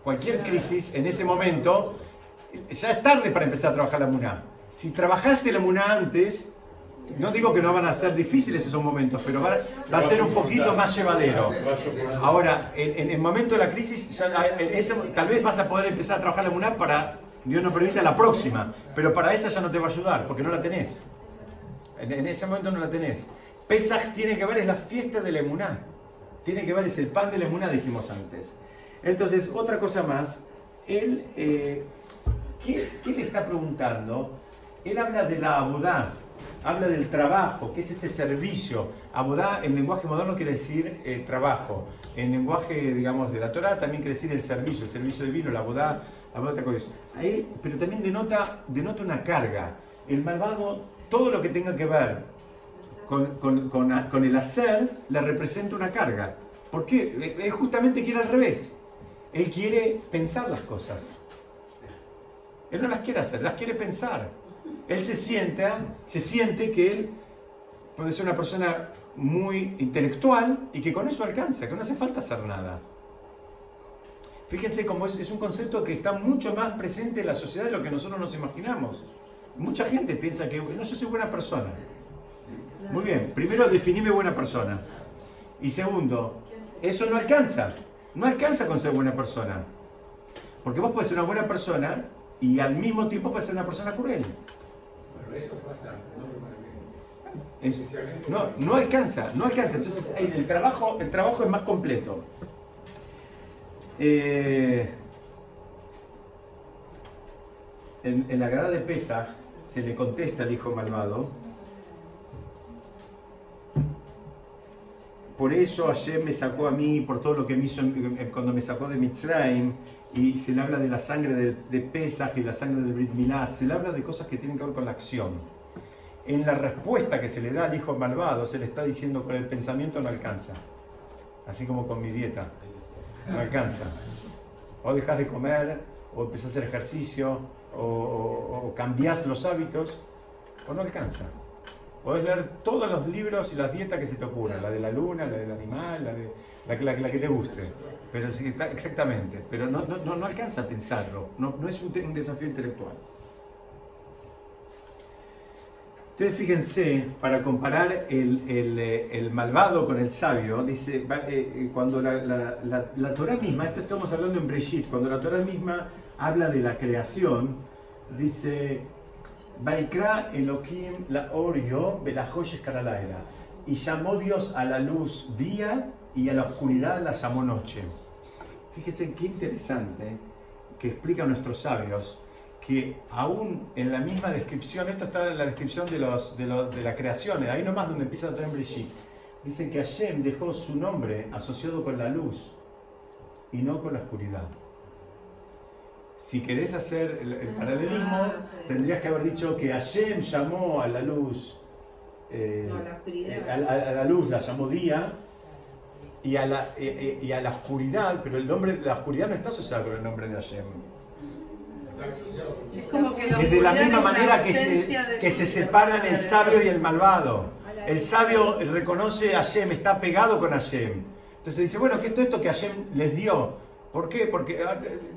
Cualquier crisis, en ese momento, ya es tarde para empezar a trabajar la muná. Si trabajaste la muná antes, no digo que no van a ser difíciles esos momentos, pero va, va a ser un poquito más llevadero. Ahora, en, en el momento de la crisis, ya en ese- tal vez vas a poder empezar a trabajar la muná para, Dios no permita, la próxima. Pero para esa ya no te va a ayudar, porque no la tenés. En, en ese momento no la tenés. Pesaj tiene que ver, es la fiesta de la emuná. Tiene que ver, es el pan de la emuná, dijimos antes. Entonces, otra cosa más. Él, eh, ¿qué, qué le está preguntando? Él habla de la abodá, habla del trabajo, que es este servicio. Abodá en lenguaje moderno quiere decir eh, trabajo. En lenguaje, digamos, de la Torah también quiere decir el servicio, el servicio divino, la abodá, la abodá. Ahí, pero también denota, denota una carga. El malvado, todo lo que tenga que ver con, con- con- con el hacer, le representa una carga. ¿Por qué? Él justamente quiere al revés. Él quiere pensar las cosas. Él no las quiere hacer, las quiere pensar. Él se sienta, se siente que él puede ser una persona muy intelectual y que con eso alcanza, que no hace falta hacer nada. Fíjense cómo es, es un concepto que está mucho más presente en la sociedad de lo que nosotros nos imaginamos. Mucha gente piensa que no, yo soy buena persona. Muy bien, primero definime buena persona. Y segundo, eso no alcanza. No alcanza con ser buena persona. Porque vos puedes ser una buena persona y al mismo tiempo puedes ser una persona cruel. Bueno, eso pasa, no Es- no, no alcanza, no alcanza. Entonces el, trabajo, el trabajo es más completo. Eh, en, en la grada de Pesaj se le contesta al hijo malvado. Por eso ayer me sacó a mí, por todo lo que me hizo cuando me sacó de Mitzrayim, y se le habla de la sangre de, de y la sangre del Brit Milá, se le habla de cosas que tienen que ver con la acción. En la respuesta que se le da al hijo malvado, se le está diciendo con el pensamiento no alcanza. Así como con mi dieta. No alcanza. O dejas de comer, o empezás a hacer ejercicio, o, o, o los hábitos, o no alcanza. Podés leer todos los libros y las dietas que se te ocurran, la de la luna, la del animal, la, de, la, la la que te guste. Pero exactamente, pero no, no, no, alcanza a pensarlo, no, no es un, desafío intelectual. Ustedes fíjense, para comparar el, el, eh, el malvado con el sabio, dice, eh, eh, cuando la, la, la, la Torah misma, esto estamos hablando en Breshit, cuando la Torah misma habla de la creación, dice, Vaikra Elohim la Orio Belajoyes y llamó Dios a la luz día y a la oscuridad la llamó noche. Fíjense qué interesante que explican nuestros sabios que aún en la misma descripción, esto está en la descripción de, los, de, los- de la creación, ahí nomás donde empieza traer Brigitte, dicen que Hashem dejó su nombre asociado con la luz. y no con la oscuridad. Si querés hacer el, el paralelismo, Ah, tendrías que haber dicho que Hashem llamó a la luz, eh, No, la eh, a, la- a la luz la llamó día y a, la, eh, y a la oscuridad, pero el nombre de la oscuridad no está asociado con el nombre de Hashem. Es como que la Es de la misma la manera que se, que se separan el sabio y el malvado. El sabio reconoce a Hashem, está pegado con Hashem. Entonces dice, bueno, ¿qué es todo esto que Hashem les dio? ¿Por qué? Porque,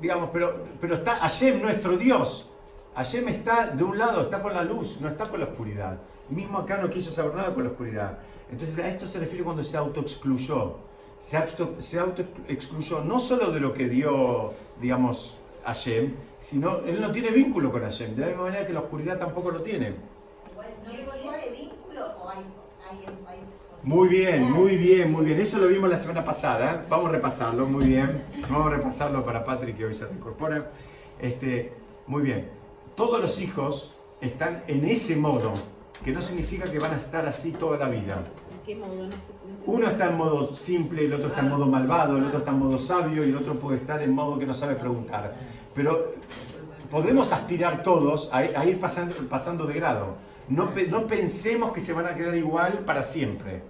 digamos, pero, pero está Hashem, nuestro Dios. Hashem está de un lado, está con la luz, no está con la oscuridad. Mismo acá no quiso saber nada con la oscuridad. Entonces a esto se refiere cuando se autoexcluyó. Se, auto, autoexcluyó no solo de lo que dio, digamos, Hashem, sino él no tiene vínculo con Hashem. De la misma manera que la oscuridad tampoco lo tiene. ¿No tiene vínculo o hay, hay, hay Muy bien, muy bien, muy bien. Eso lo vimos la semana pasada. Vamos a repasarlo, muy bien. Vamos a repasarlo para Patrick que hoy se reincorpora. Este, muy bien. Todos los hijos están en ese modo, que no significa que van a estar así toda la vida. ¿En qué modo? No, no- Uno está en modo simple, el otro está en modo malvado, el otro está en modo sabio y el otro puede estar en modo que no sabe preguntar. Pero podemos aspirar todos a, a ir pasando, pasando de grado. No, pe- no pensemos que se van a quedar igual para siempre.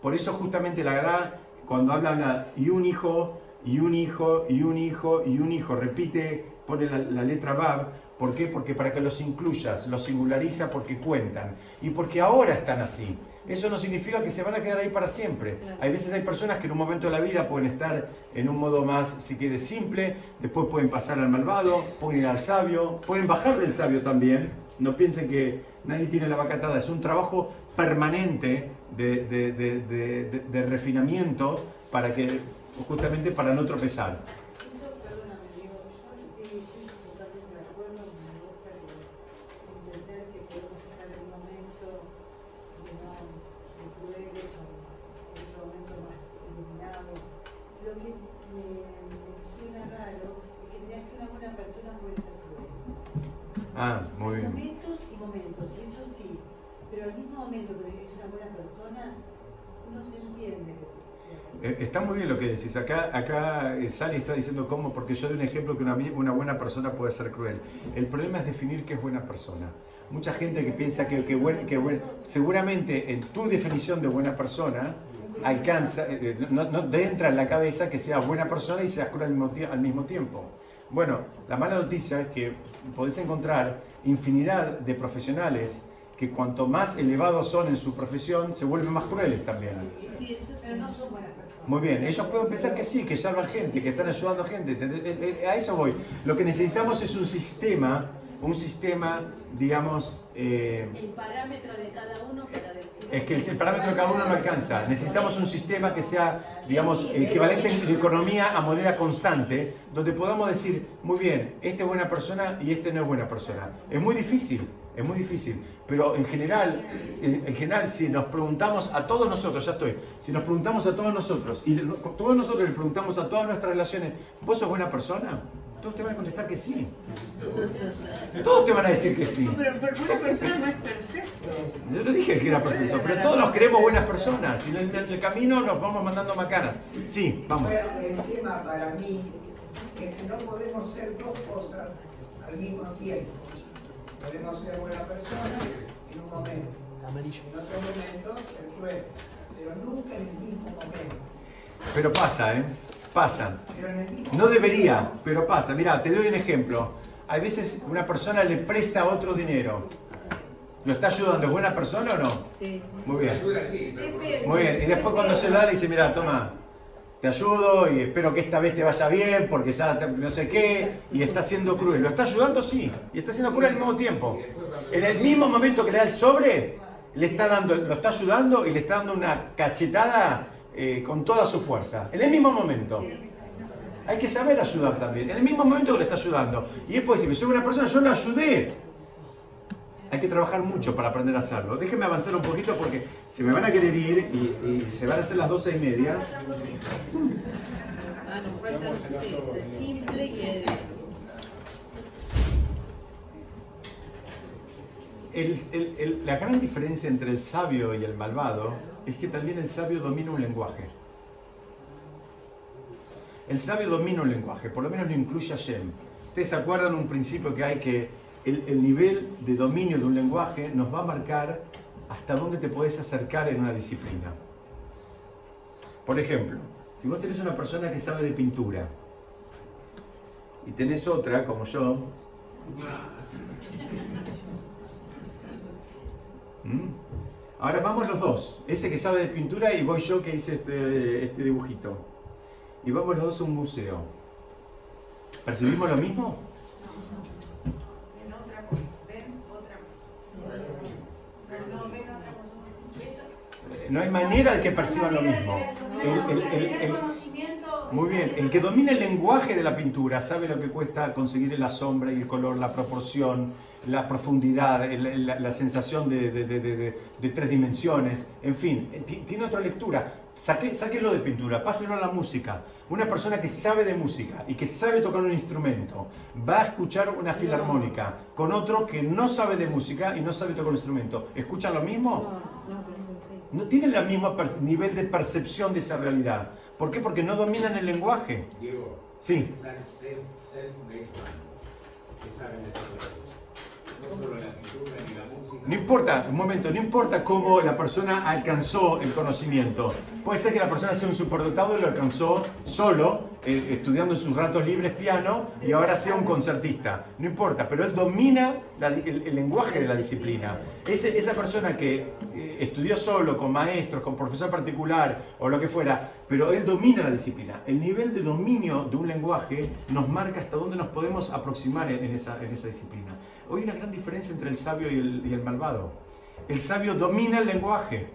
Por eso justamente la verdad, cuando habla, habla y un hijo, y un hijo, y un hijo, y un hijo, repite, pone la, la letra Bab. ¿Por qué? Porque para que los incluyas, los singulariza porque cuentan. Y porque ahora están así. Eso no significa que se van a quedar ahí para siempre. Hay veces hay personas que en un momento de la vida pueden estar en un modo más, si quieres, simple, después pueden pasar al malvado, pueden ir al sabio, pueden bajar del sabio también. No piensen que nadie tiene la vacatada, es un trabajo permanente de- de- de refinamiento para que, justamente para no tropezar. Ah, muy bien. Momentos y momentos, y eso sí, pero al mismo momento que es una buena persona, no se entiende. Eh, Está muy bien lo que decís. Acá, acá eh, Sally está diciendo cómo, porque yo doy un ejemplo que una, buena persona puede ser cruel. El problema es definir qué es buena persona. Mucha gente que piensa que, que, buen- que buen- seguramente en tu definición de buena persona alcanza, eh, no, no te entra en la cabeza que seas buena persona y seas cruel al mismo, tie- al mismo tiempo. Bueno, la mala noticia es que podés encontrar infinidad de profesionales que cuanto más elevados son en su profesión, se vuelven más crueles también. Sí, eso pero no son buenas personas. Muy bien, ellos pueden pensar que sí, que salvan gente, que están ayudando a gente. Eh, eh, A eso voy. Lo que necesitamos es un sistema, un sistema, digamos, eh, El parámetro de cada uno para decir. es que el parámetro de cada uno no alcanza. Necesitamos un sistema que sea, digamos, equivalente en economía a moneda constante, donde podamos decir, muy bien, este es buena persona y este no es buena persona. Es muy difícil, es muy difícil. Pero en general, en en general, si nos preguntamos a todos nosotros, ya estoy, si nos preguntamos a todos nosotros, y todos nosotros le preguntamos a todas nuestras relaciones, ¿vos sos buena persona? Todos te van a contestar que sí. Todos te van a decir que sí. No, pero, pero una persona no es perfecto. Yo no dije que era perfecto, pero todos nos queremos buenas personas y en el, en el camino nos vamos mandando macanas. Sí, vamos. Bueno, el tema para mí es que no podemos ser dos cosas al mismo tiempo. Podemos ser buena persona en un momento, Amarillo. en otro momento ser cruel, pero nunca en el mismo momento. Pero pasa, ¿eh? Pasa. No debería, pero pasa. Mira, te doy un ejemplo. Hay veces una persona le presta a otro dinero. ¿Lo está ayudando? ¿Es buena persona o no? Sí. Muy bien. Muy bien. Y después cuando se lo da le dice, mira, toma, te ayudo y espero que esta vez te vaya bien porque ya te- no sé qué. Y está siendo cruel. ¿Lo está ayudando? Sí. Y está siendo cruel al mismo tiempo. En el mismo momento que le da el sobre, le está dando, lo está ayudando y le está dando una cachetada eh, con toda su fuerza. En el mismo momento. Hay que saber ayudar también. En el mismo momento que le está ayudando. Y después decirme, soy una persona, yo la ayudé. Hay que trabajar mucho para aprender a hacerlo. Déjenme avanzar un poquito porque se me van a querer ir y, se van a hacer las doce y media. La gran diferencia entre el sabio y el malvado es que también el sabio domina un lenguaje. El sabio domina un lenguaje, por lo menos lo incluye Hashem. Ustedes se acuerdan un principio que hay que el, el nivel de dominio de un lenguaje nos va a marcar hasta dónde te puedes acercar en una disciplina. Por ejemplo, si vos tenés una persona que sabe de pintura y tenés otra, como yo, ¿Mm? Ahora vamos los dos, ese que sabe de pintura y voy yo que hice este, este dibujito. Y vamos los dos a un museo. ¿Percibimos lo mismo? Ven otra cosa, ven otra cosa. No, hay manera de que perciban lo mismo. El- el- el- el- muy bien, el que domina el lenguaje de la pintura sabe lo que cuesta conseguir la sombra y el color, la proporción, la profundidad, el- la, la sensación de, de- de- de- de- de tres dimensiones, en fin, eh, ti- tiene otra lectura. Saque, sáquenlo de pintura, pásenlo a la música. Una persona que sabe de música y que sabe tocar un instrumento va a escuchar una filarmónica con otro que no sabe de música y no sabe tocar un instrumento. ¿Escuchan lo mismo? No, no, sí. no tienen el mismo nivel de percepción de esa realidad. ¿Por qué? Porque no dominan el lenguaje. Diego, Sí. es self, self-made man, que saben de todo. No importa, un momento, no importa cómo la persona alcanzó el conocimiento. Puede ser que la persona sea un superdotado y lo alcanzó solo, eh, estudiando en sus ratos libres piano, y ahora sea un concertista. No importa, pero él domina el, lenguaje de la disciplina. Esa persona que eh, estudió solo, con maestros, con profesor particular o lo que fuera, pero él domina la disciplina. El nivel de dominio de un lenguaje nos marca hasta dónde nos podemos aproximar en esa disciplina. Hoy hay una gran diferencia entre el sabio y el, y el malvado. El sabio domina el lenguaje.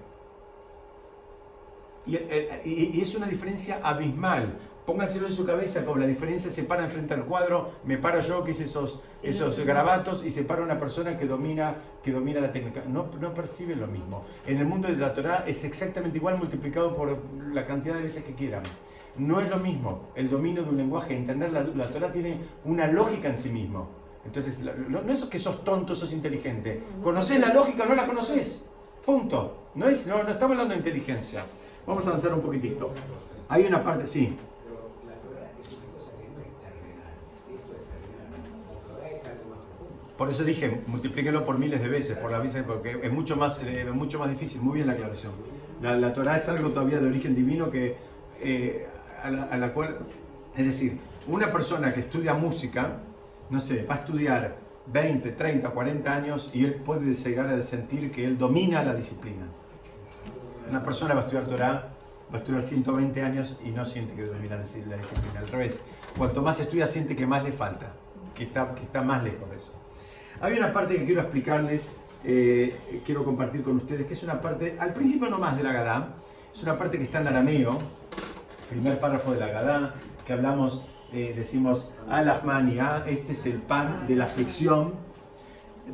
Y, eh, y- y es una diferencia abismal. Pónganselo en su cabeza, como la diferencia se para enfrente al cuadro, me paro yo que hice esos, esos garabatos y se para una persona que domina, que domina la técnica. No, no percibe lo mismo. En el mundo de la Torah es exactamente igual multiplicado por la cantidad de veces que quieran. No es lo mismo el dominio de un lenguaje, entender la, la Torah tiene una lógica en sí mismo. Entonces, lo- no es que sos tonto, sos inteligente. ¿Conoces la lógica o no la conoces? Punto. No, es, no, no estamos hablando de inteligencia. Vamos a avanzar un poquitito. Hay una parte, sí. No. Por eso dije, multiplíquelo por miles de veces, por la veces, porque es mucho más, eh, mucho más difícil. Muy bien la aclaración. La, la Torah es algo todavía de origen divino que, eh, a, la, a la cual, es decir, una persona que estudia música, no sé, va a estudiar 20, 30, 40 años y él puede llegar a sentir que él domina la disciplina. Una persona va a estudiar Torah, va a estudiar 120 años y no siente que domina la disciplina. Al revés, cuanto más estudia siente que más le falta, que está, que está más lejos de eso. Hay una parte que quiero explicarles, eh, quiero compartir con ustedes, que es una parte, al principio no más de la Gadá, es una parte que está en arameo, primer párrafo de la Gadá, que hablamos, eh, decimos, Alahman y A, este es el pan de la aflicción,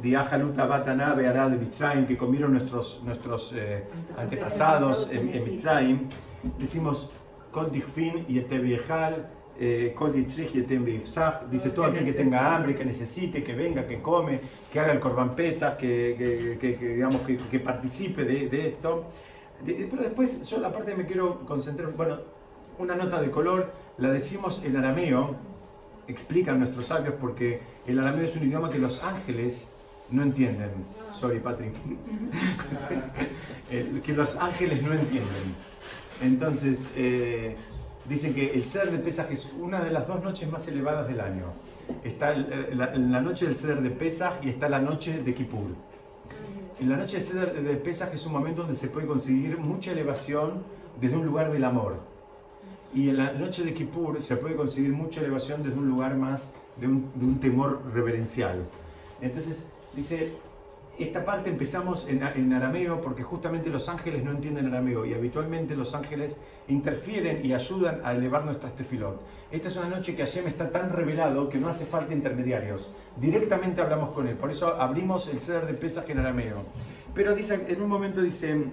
de Ajaluta Batana Beará de Mitzrayim, que comieron nuestros, nuestros eh, antepasados en, en Mitzrayim. Decimos, Kol Dichfin y Etebiejal, Kol Ditzrich y Etem Beifsach. Dice todo aquel que tenga hambre, que necesite, que venga, que come, que haga el Corban Pesach, que, que, que- que, digamos, que, que participe de, de esto. De- pero después, yo la parte que me quiero concentrar, bueno, una nota de color, la decimos en arameo, explican nuestros sabios, porque el arameo es un idioma que los ángeles no entienden. Sorry, Patrick. Eh, que los ángeles no entienden. Entonces, eh, dicen que el ser de Pesaj es una de las dos noches más elevadas del año. Está el- eh, la, la noche del Seder de Pesaj y está la noche de Kippur. En la noche del Seder de Pesaj es un momento donde se puede conseguir mucha elevación desde un lugar del amor. Y en la noche de Kippur se puede conseguir mucha elevación desde un lugar más de un, de un temor reverencial. Entonces, dice, esta parte empezamos en, en arameo porque justamente los ángeles no entienden arameo y habitualmente los ángeles interfieren y ayudan a elevar nuestras tefilot. Esta es una noche que Hashem está tan revelado que no hace falta intermediarios. Directamente hablamos con él. Por eso abrimos el ceder de Pesaj en arameo. Pero dice, en un momento dice,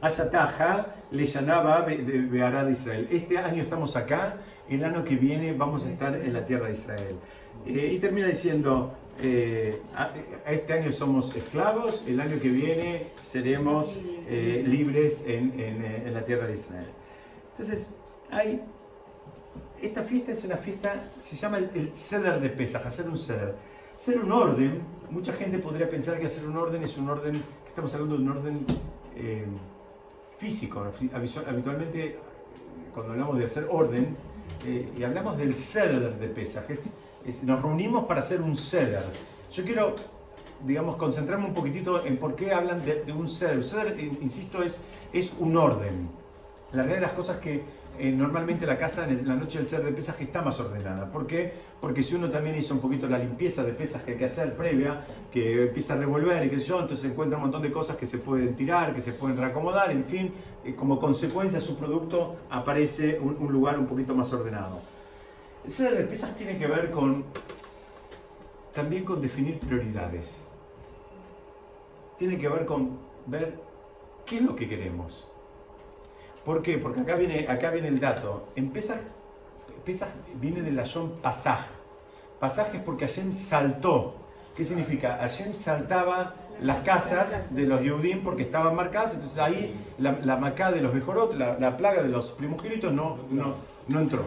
Ayataja le llamaba Beará de Israel. Este año estamos acá, el año que viene vamos a estar en la tierra de Israel. Eh, y termina diciendo, eh, este año somos esclavos, el año que viene seremos eh, libres en, en, la tierra de Israel. Entonces, hay, esta fiesta es una fiesta, se llama el, el ceder de Pesaj, hacer un ceder. Hacer un orden, mucha gente podría pensar que hacer un orden es un orden, estamos hablando de un orden físico. Habitual- Habitualmente, cuando hablamos de hacer orden, eh, y hablamos del ceder de Pesaj, es- es- nos reunimos para hacer un ceder. Yo quiero, digamos, concentrarme un poquitito en por qué hablan de, un ceder. Un ceder, insisto, es, es un orden. La realidad de las cosas que eh, normalmente la casa en la noche del ser de pesas está más ordenada. ¿Por qué? Porque si uno también hizo un poquito la limpieza de pesas que hay que hacer previa, que empieza a revolver y sé yo, entonces encuentra un montón de cosas que se pueden tirar, que se pueden reacomodar, en fin, eh, como consecuencia su producto aparece un, un lugar un poquito más ordenado. El ser de pesas tiene que ver con también con definir prioridades. Tiene que ver con ver qué es lo que queremos. ¿Por qué? Porque acá viene, acá viene el dato. En Pesaj, Pesaj viene del Ayón Pasaj. Pasaj es porque Hashem saltó. ¿Qué significa? Hashem saltaba las casas de los Yehudim porque estaban marcadas, entonces ahí la, la macá de los Bejorot, la, la plaga de los primogénitos no, no, no entró.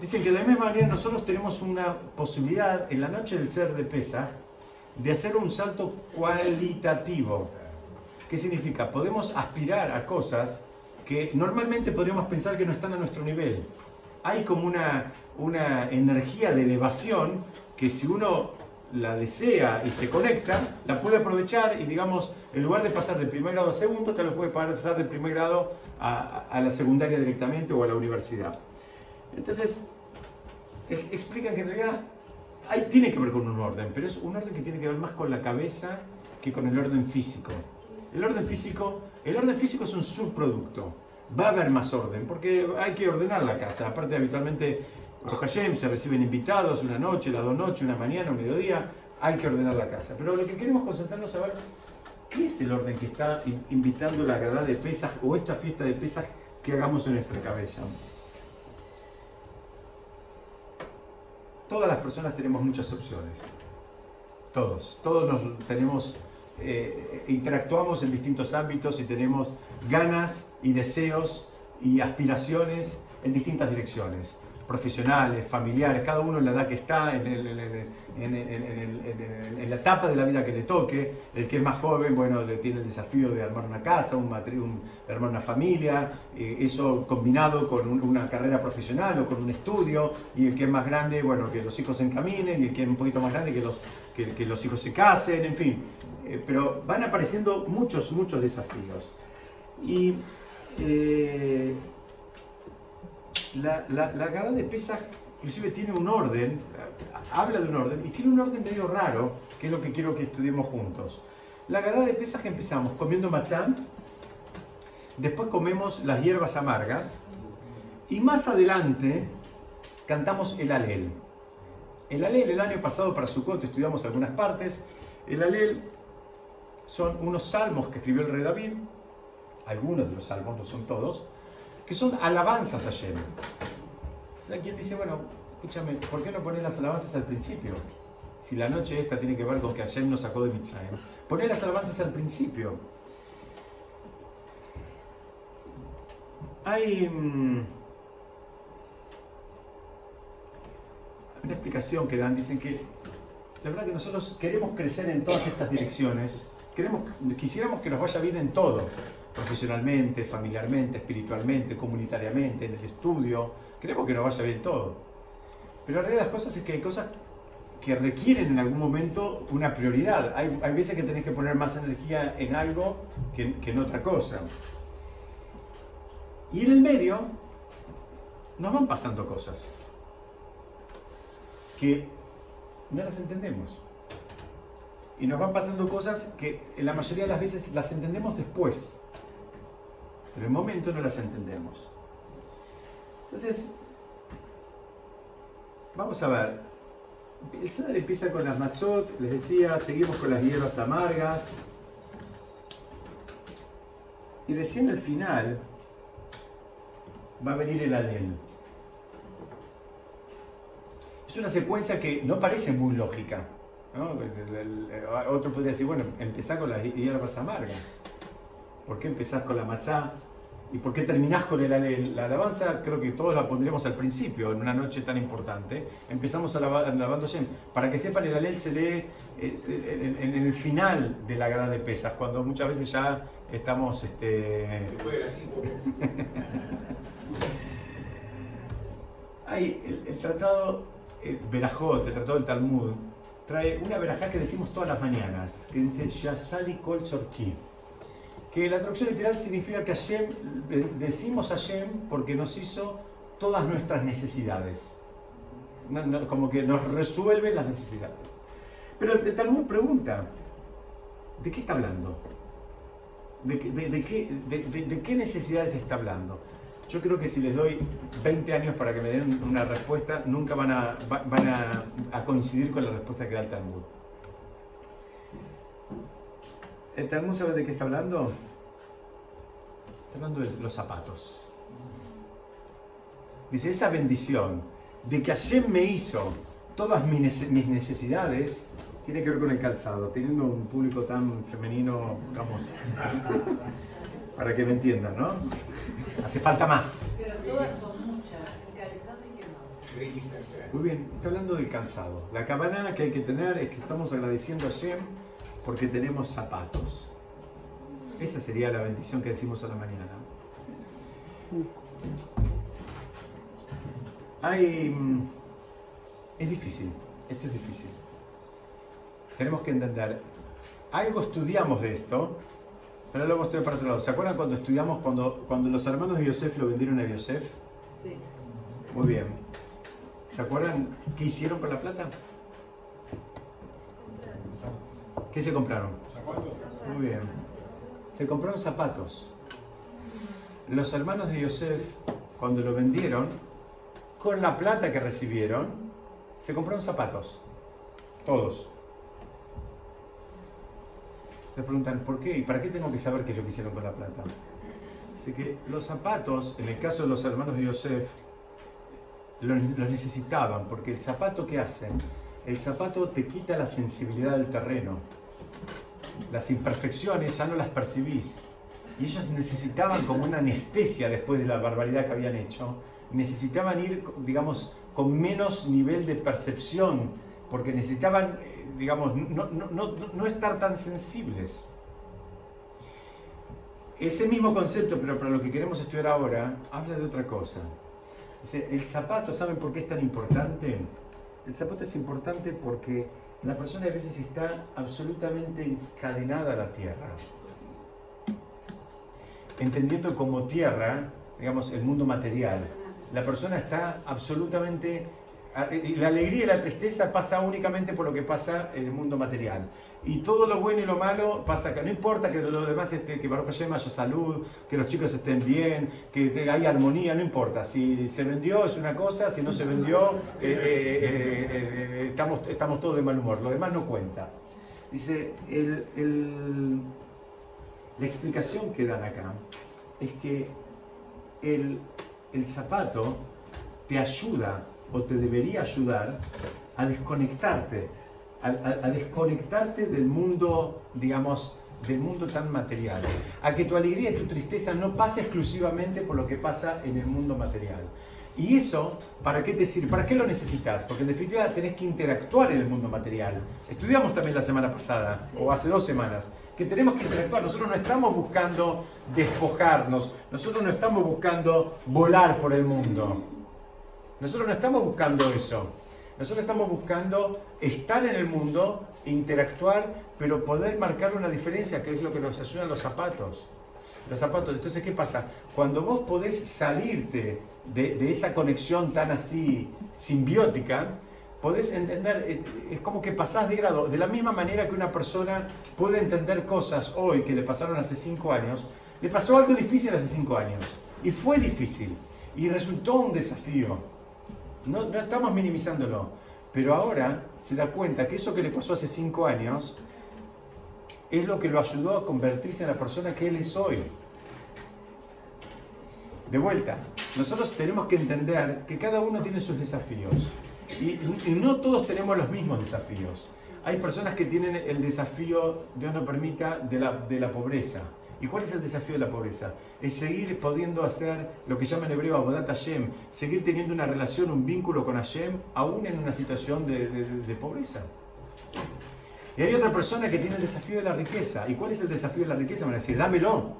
Dicen que de la misma manera nosotros tenemos una posibilidad en la noche del ser de Pesaj de hacer un salto cualitativo. ¿Qué significa? Podemos aspirar a cosas que normalmente podríamos pensar que no están a nuestro nivel. Hay como una, una energía de elevación que si uno la desea y se conecta, la puede aprovechar y digamos, en lugar de pasar del primer grado a segundo, tal vez puede pasar del primer grado a, a la secundaria directamente o a la universidad. Entonces, explican que en realidad hay, tiene que ver con un orden, pero es un orden que tiene que ver más con la cabeza que con el orden físico. El orden físico, el orden físico es un subproducto. Va a haber más orden, porque hay que ordenar la casa. Aparte, habitualmente, los Hashem se reciben invitados una noche, las dos noches, una mañana, un mediodía. Hay que ordenar la casa. Pero lo que queremos concentrarnos a ver, ¿qué es el orden que está in- invitando la Gadá de Pesaj o esta fiesta de Pesaj que hagamos en nuestra cabeza? Todas las personas tenemos muchas opciones. Todos. Todos nos tenemos, eh, interactuamos en distintos ámbitos y tenemos ganas y deseos y aspiraciones en distintas direcciones. Profesionales, familiares, cada uno en la edad que está, en, la etapa de la vida que le toque. El que es más joven, bueno, le tiene el desafío de armar una casa, un matri- un- armar una familia, eh, eso combinado con un- una carrera profesional o con un estudio. Y el que es más grande, bueno, que los hijos se encaminen. Y el que es un poquito más grande, que los, que los hijos se casen, en fin. Eh, pero van apareciendo muchos, muchos desafíos. Y eh, la, la, la Gadá de Pesaj inclusive tiene un orden, habla de un orden, y tiene un orden medio raro, que es lo que quiero que estudiemos juntos. La Gadá de Pesaj empezamos comiendo machán, después comemos las hierbas amargas, y más adelante cantamos el alel. El alel, el año pasado para Sukkot estudiamos algunas partes, el alel son unos salmos que escribió el rey David, algunos de los salmos, no son todos, que son alabanzas a Hashem. O sea, dice, bueno, escúchame, ¿por qué no poner las alabanzas al principio? Si la noche esta tiene que ver con que Hashem nos sacó de Mitzrayim, poner las alabanzas al principio. Hay mm, una explicación que dan, dicen que la verdad que nosotros queremos crecer en todas estas direcciones, queremos, quisiéramos que nos vaya bien en todo, profesionalmente, familiarmente, espiritualmente, comunitariamente, en el estudio, queremos que nos vaya bien todo. Pero la realidad de las cosas es que hay cosas que requieren en algún momento una prioridad. Hay, veces que tenés que poner más energía en algo que en otra cosa. Y en el medio nos van pasando cosas que no las entendemos. Y nos van pasando cosas que la mayoría de las veces las entendemos después. Pero en el momento no las entendemos. Entonces, vamos a ver. El Sadar empieza con las matzot, les decía, seguimos con las hierbas amargas. Y recién al final va a venir el alel. Es una secuencia que no parece muy lógica. ¿No? El- el- el- otro podría decir, bueno, empezá con las hierbas amargas. ¿Por qué empezás con la machá? ¿Y por qué terminás con el alel? La alabanza creo que todos la pondremos al principio, en una noche tan importante. Empezamos alaba- alabando a Hashem. Para que sepan, el alel se lee eh, en, en el final de la Gada de Pesas, cuando muchas veces ya estamos... Este. Hay el tratado eh, Berajot, el tratado del Talmud, trae una verajá que decimos todas las mañanas, que dice Shasali Kol. Que la traducción literal significa que Hashem, eh, decimos Hashem porque nos hizo todas nuestras necesidades. Como que nos resuelve las necesidades. Pero el, Talmud pregunta, ¿de qué está hablando? ¿De, de- de qué, de qué necesidades está hablando? Yo creo que si les doy 20 años para que me den una respuesta, nunca van a, va- van a, coincidir con la respuesta que da el Talmud. ¿El Talmud sabe de qué está hablando? Está hablando de los zapatos. Dice, esa bendición de que Hashem me hizo todas mis necesidades, tiene que ver con el calzado. Teniendo un público tan femenino, vamos, para que me entiendan, ¿no? Hace falta más. Pero todas son muchas. El y claro. Muy bien, está hablando del calzado. La cabana que hay que tener es que estamos agradeciendo a Shem porque tenemos zapatos. Esa sería la bendición que decimos a la mañana. Hay... mm, Es difícil, esto es difícil. Tenemos que entender, algo estudiamos de esto, pero luego estoy para otro lado. ¿Se acuerdan cuando estudiamos, cuando, cuando los hermanos de Yosef lo vendieron a Yosef? Sí. Muy bien. ¿Se acuerdan qué hicieron con la plata? ¿Qué se compraron? Muy bien. Se compraron zapatos. Los hermanos de Yosef, cuando lo vendieron, con la plata que recibieron, se compraron zapatos. Todos. Se preguntan, ¿por qué? ¿Y para qué tengo que saber qué es lo que hicieron con la plata? Así que los zapatos, en el caso de los hermanos de Yosef, los, los necesitaban, porque el zapato que hacen, el zapato te quita la sensibilidad del terreno. Las imperfecciones ya no las percibís. Y ellos necesitaban como una anestesia después de la barbaridad que habían hecho. Necesitaban ir, digamos, con menos nivel de percepción, porque necesitaban, digamos, no, no- no- no estar tan sensibles. Ese mismo concepto, pero para lo que queremos estudiar ahora, habla de otra cosa. Dice, el zapato, ¿saben por qué es tan importante? El zapato es importante porque la persona a veces está absolutamente encadenada a la tierra. Entendiendo como tierra, digamos, el mundo material. La persona está absolutamente... y La alegría y la tristeza pasa únicamente por lo que pasa en el mundo material. Y todo lo bueno y lo malo pasa acá. No importa que lo demás esté, que Baruch Hashem haya salud, que los chicos estén bien, que haya armonía, no importa. Si se vendió es una cosa, si no se vendió, eh, eh, eh, eh, estamos, estamos todos de mal humor. Lo demás no cuenta. Dice, el- el- la explicación que dan acá es que el, el zapato te ayuda o te debería ayudar a desconectarte, a, desconectarte del mundo, digamos, del mundo tan material, a que tu alegría y tu tristeza no pase exclusivamente por lo que pasa en el mundo material. Y eso, ¿para qué te sirve? ¿Para qué lo necesitas? Porque en definitiva tenés que interactuar en el mundo material. Estudiamos también la semana pasada, o hace dos semanas, que tenemos que interactuar. Nosotros no estamos buscando despojarnos, nosotros no estamos buscando volar por el mundo. Nosotros no estamos buscando eso. Nosotros estamos buscando estar en el mundo, interactuar, pero poder marcar una diferencia, que es lo que nos ayudan los zapatos. Los zapatos. Entonces, ¿qué pasa? Cuando vos podés salirte de, de esa conexión tan así simbiótica, podés entender, eh, es como que pasás de grado. De la misma manera que una persona puede entender cosas hoy que le pasaron hace cinco años, le pasó algo difícil hace cinco años. Y fue difícil. Y resultó un desafío. No, no estamos minimizándolo. Pero ahora se da cuenta que eso que le pasó hace cinco años es lo que lo ayudó a convertirse en la persona que él es hoy. De vuelta, nosotros tenemos que entender que cada uno tiene sus desafíos y, y no todos tenemos los mismos desafíos. Hay personas que tienen el desafío, Dios no permita, de la, de la pobreza ¿Y cuál es el desafío de la pobreza? Es seguir pudiendo hacer lo que llama en hebreo Abodat Hashem, seguir teniendo una relación, un vínculo con Hashem, aún en una situación de, pobreza. Y hay otra persona que tiene el desafío de la riqueza. ¿Y cuál es el desafío de la riqueza? Me van a decir, dámelo.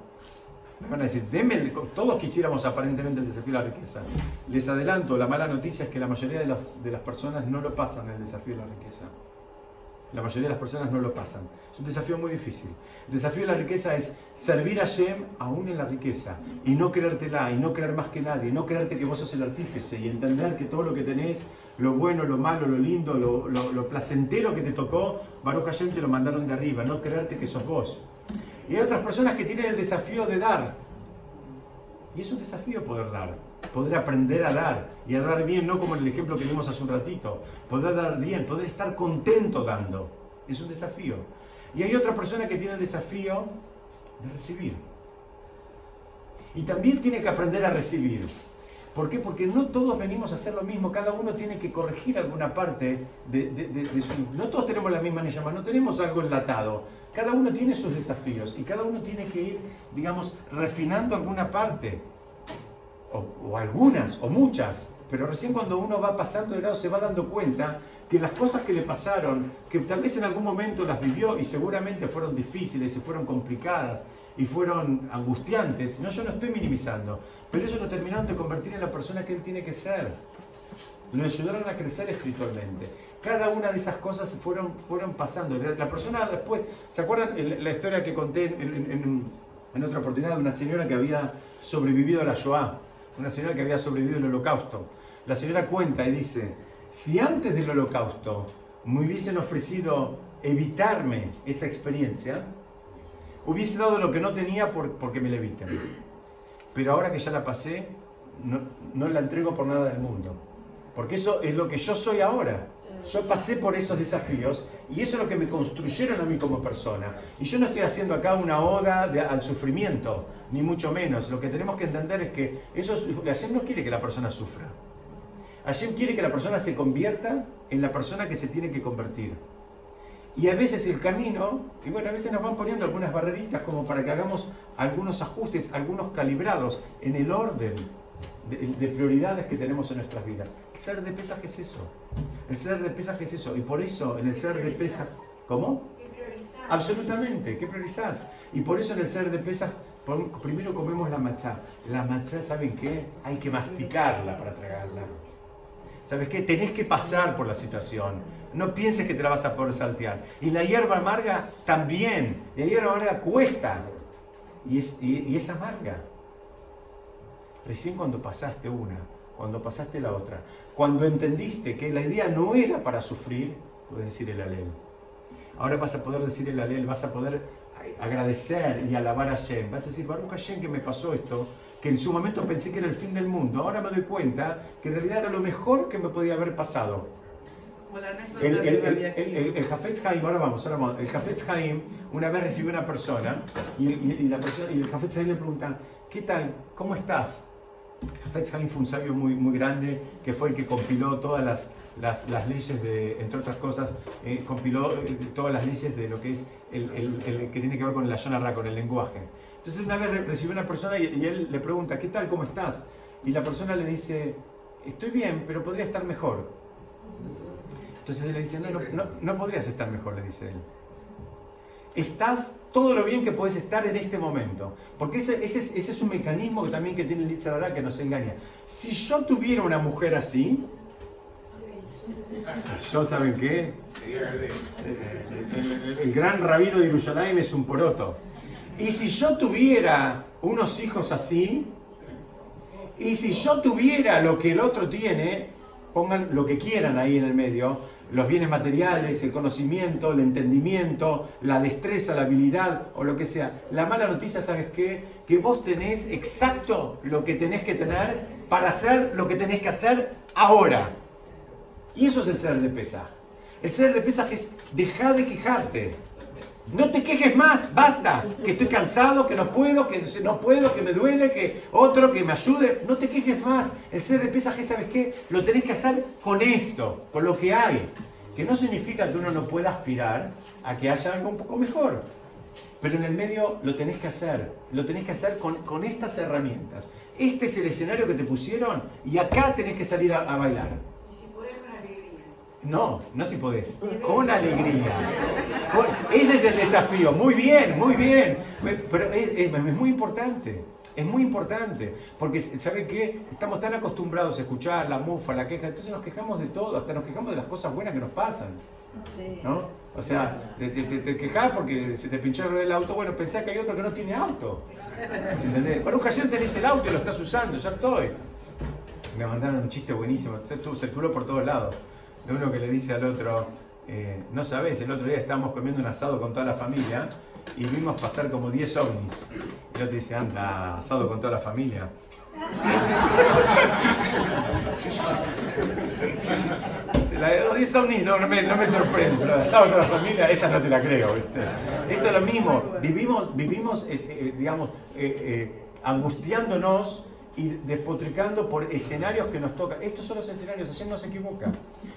Me van a decir, el- todos quisiéramos aparentemente el desafío de la riqueza. Les adelanto, la mala noticia es que la mayoría de, de las personas no lo pasan el desafío de la riqueza. La mayoría de las personas no lo pasan. Es un desafío muy difícil. El desafío de la riqueza es servir a Shem aún en la riqueza y no creértela y no creer más que nadie, no creerte que vos sos el artífice y entender que todo lo que tenés, lo bueno, lo malo, lo lindo, lo, lo- lo placentero que te tocó, Baruch Hashem te lo mandaron de arriba, no creerte que sos vos. Y hay otras personas que tienen el desafío de dar. Y es un desafío poder dar, poder aprender a dar y a dar bien, no como en el ejemplo que vimos hace un ratito, poder dar bien, poder estar contento dando. Es un desafío. Y hay otra persona que tiene el desafío de recibir. Y también tiene que aprender a recibir. ¿Por qué? Porque no todos venimos a hacer lo mismo, cada uno tiene que corregir alguna parte de, de- de- de su... No todos tenemos la misma neyama, no tenemos algo enlatado. Cada uno tiene sus desafíos y cada uno tiene que ir, digamos, refinando alguna parte. O, o algunas, o muchas. Pero recién cuando uno va pasando de lado se va dando cuenta que las cosas que le pasaron, que tal vez en algún momento las vivió y seguramente fueron difíciles y fueron complicadas y fueron angustiantes, no, yo no estoy minimizando, pero ellos lo terminaron de convertir en la persona que él tiene que ser. Lo ayudaron a crecer espiritualmente. Cada una de esas cosas fueron, fueron pasando. La persona después, ¿se acuerdan la historia que conté en- en- en otra oportunidad de una señora que había sobrevivido a la Shoah? Una señora que había sobrevivido al holocausto. La señora cuenta y dice, si antes del holocausto me hubiesen ofrecido evitarme esa experiencia, hubiese dado lo que no tenía por- porque me la eviten. Pero ahora que ya la pasé, no, la entrego por nada del mundo. Porque eso es lo que yo soy ahora. Yo pasé por esos desafíos y eso es lo que me construyeron a mí como persona. Y yo no estoy haciendo acá una oda al sufrimiento, ni mucho menos. Lo que tenemos que entender es que eso, Hashem no quiere que la persona sufra. Hashem quiere que la persona se convierta en la persona que se tiene que convertir. Y a veces el camino, y bueno, a veces nos van poniendo algunas barreritas como para que hagamos algunos ajustes, algunos calibrados en el orden de, de prioridades que tenemos en nuestras vidas. El ser de pesaje es eso. El ser de pesaje es eso. Y por eso en el ser de pesaje... ¿Cómo? ¿Qué priorizar? Absolutamente, ¿qué priorizás? Y por eso en el ser de pesas, pon- primero comemos la machá. La machá, ¿saben qué? Hay que masticarla para tragarla. ¿Sabes qué? Tenés que pasar por la situación. No pienses que te la vas a poder saltear. Y la hierba amarga también. La hierba amarga cuesta. Y es, y- y es amarga. Recién cuando pasaste una, cuando pasaste la otra, cuando entendiste que la idea no era para sufrir, puedes decir el alel. Ahora vas a poder decir el alel, vas a poder agradecer y alabar a Hashem. Vas a decir, Baruch Hashem, que me pasó esto, que en su momento pensé que era el fin del mundo. Ahora me doy cuenta que en realidad era lo mejor que me podía haber pasado. Como la anécdota El, el, el, el, el- Hafetz Haim, ahora vamos, ahora vamos. El Hafetz Haim una vez recibió una persona y, y- y la persona, y el Hafetz Haim le pregunta, ¿qué tal? ¿Cómo estás? El Hafetz Haim fue un sabio muy, muy grande que fue el que compiló todas las, las, las leyes de, entre otras cosas, eh, compiló eh, todas las leyes de lo que es el, que tiene que ver con la Yonara, con el lenguaje. Entonces una vez re- recibió una persona y, él le pregunta, ¿qué tal? ¿Cómo estás? Y la persona le dice, estoy bien, pero podría estar mejor. Entonces él le dice, no, no, no, podrías estar mejor, le dice él. Estás todo lo bien que puedes estar en este momento. Porque ese, ese es, un mecanismo que también que tiene el Yitzhak que nos engaña. Si yo tuviera una mujer así, yo saben qué, el gran rabino de Yerushalayim es un poroto. Y si yo tuviera unos hijos así, y si yo tuviera lo que el otro tiene, pongan lo que quieran ahí en el medio, los bienes materiales, el conocimiento, el entendimiento, la destreza, la habilidad o lo que sea. La mala noticia, ¿sabes qué? Que vos tenés exacto lo que tenés que tener para hacer lo que tenés que hacer ahora. Y eso es el ser de pesaj. El ser de pesaj es dejar de quejarte. No te quejes más, basta. Que estoy cansado, que no puedo, que no puedo, que me duele, que otro que me ayude. No te quejes más. El ser de pesaj es, ¿sabes qué? Lo tenés que hacer con esto, con lo que hay. Que no significa que uno no pueda aspirar a que haya algo un poco mejor. pero en el medio lo tenés que hacer, lo tenés que hacer con, con estas herramientas. Este es el escenario que te pusieron y acá tenés que salir a bailar. Y si podés con alegría. No, no si podés. Con alegría. Con- ese es el desafío. Muy bien, muy bien. Pero es, es- es muy importante. Es muy importante. Porque, ¿sabe qué? Estamos tan acostumbrados a escuchar la mufa, la queja. Entonces nos quejamos de todo. Hasta nos quejamos de las cosas buenas que nos pasan. ¿No? O sea, te, te, quejás porque se te pinchó el auto. Bueno, pensá que hay otro que no tiene auto. ¿Entendés? Por ocasión tenés el auto y lo estás usando. Ya estoy. Me mandaron un chiste buenísimo. Se circuló por todos lados. De uno que le dice al otro, eh, no sabes, el otro día estábamos comiendo un asado con toda la familia y vimos pasar como 10 ovnis. Y el otro dice, anda, asado con toda la familia. Los 10 ovnis no, no me, no me sorprende, pero asado con la familia, esa no te la creo. ¿viste? Esto es lo mismo, vivimos, vivimos eh, eh, digamos, angustiándonos y despotricando por escenarios que nos tocan. Estos son los escenarios, Hashem no se equivoca.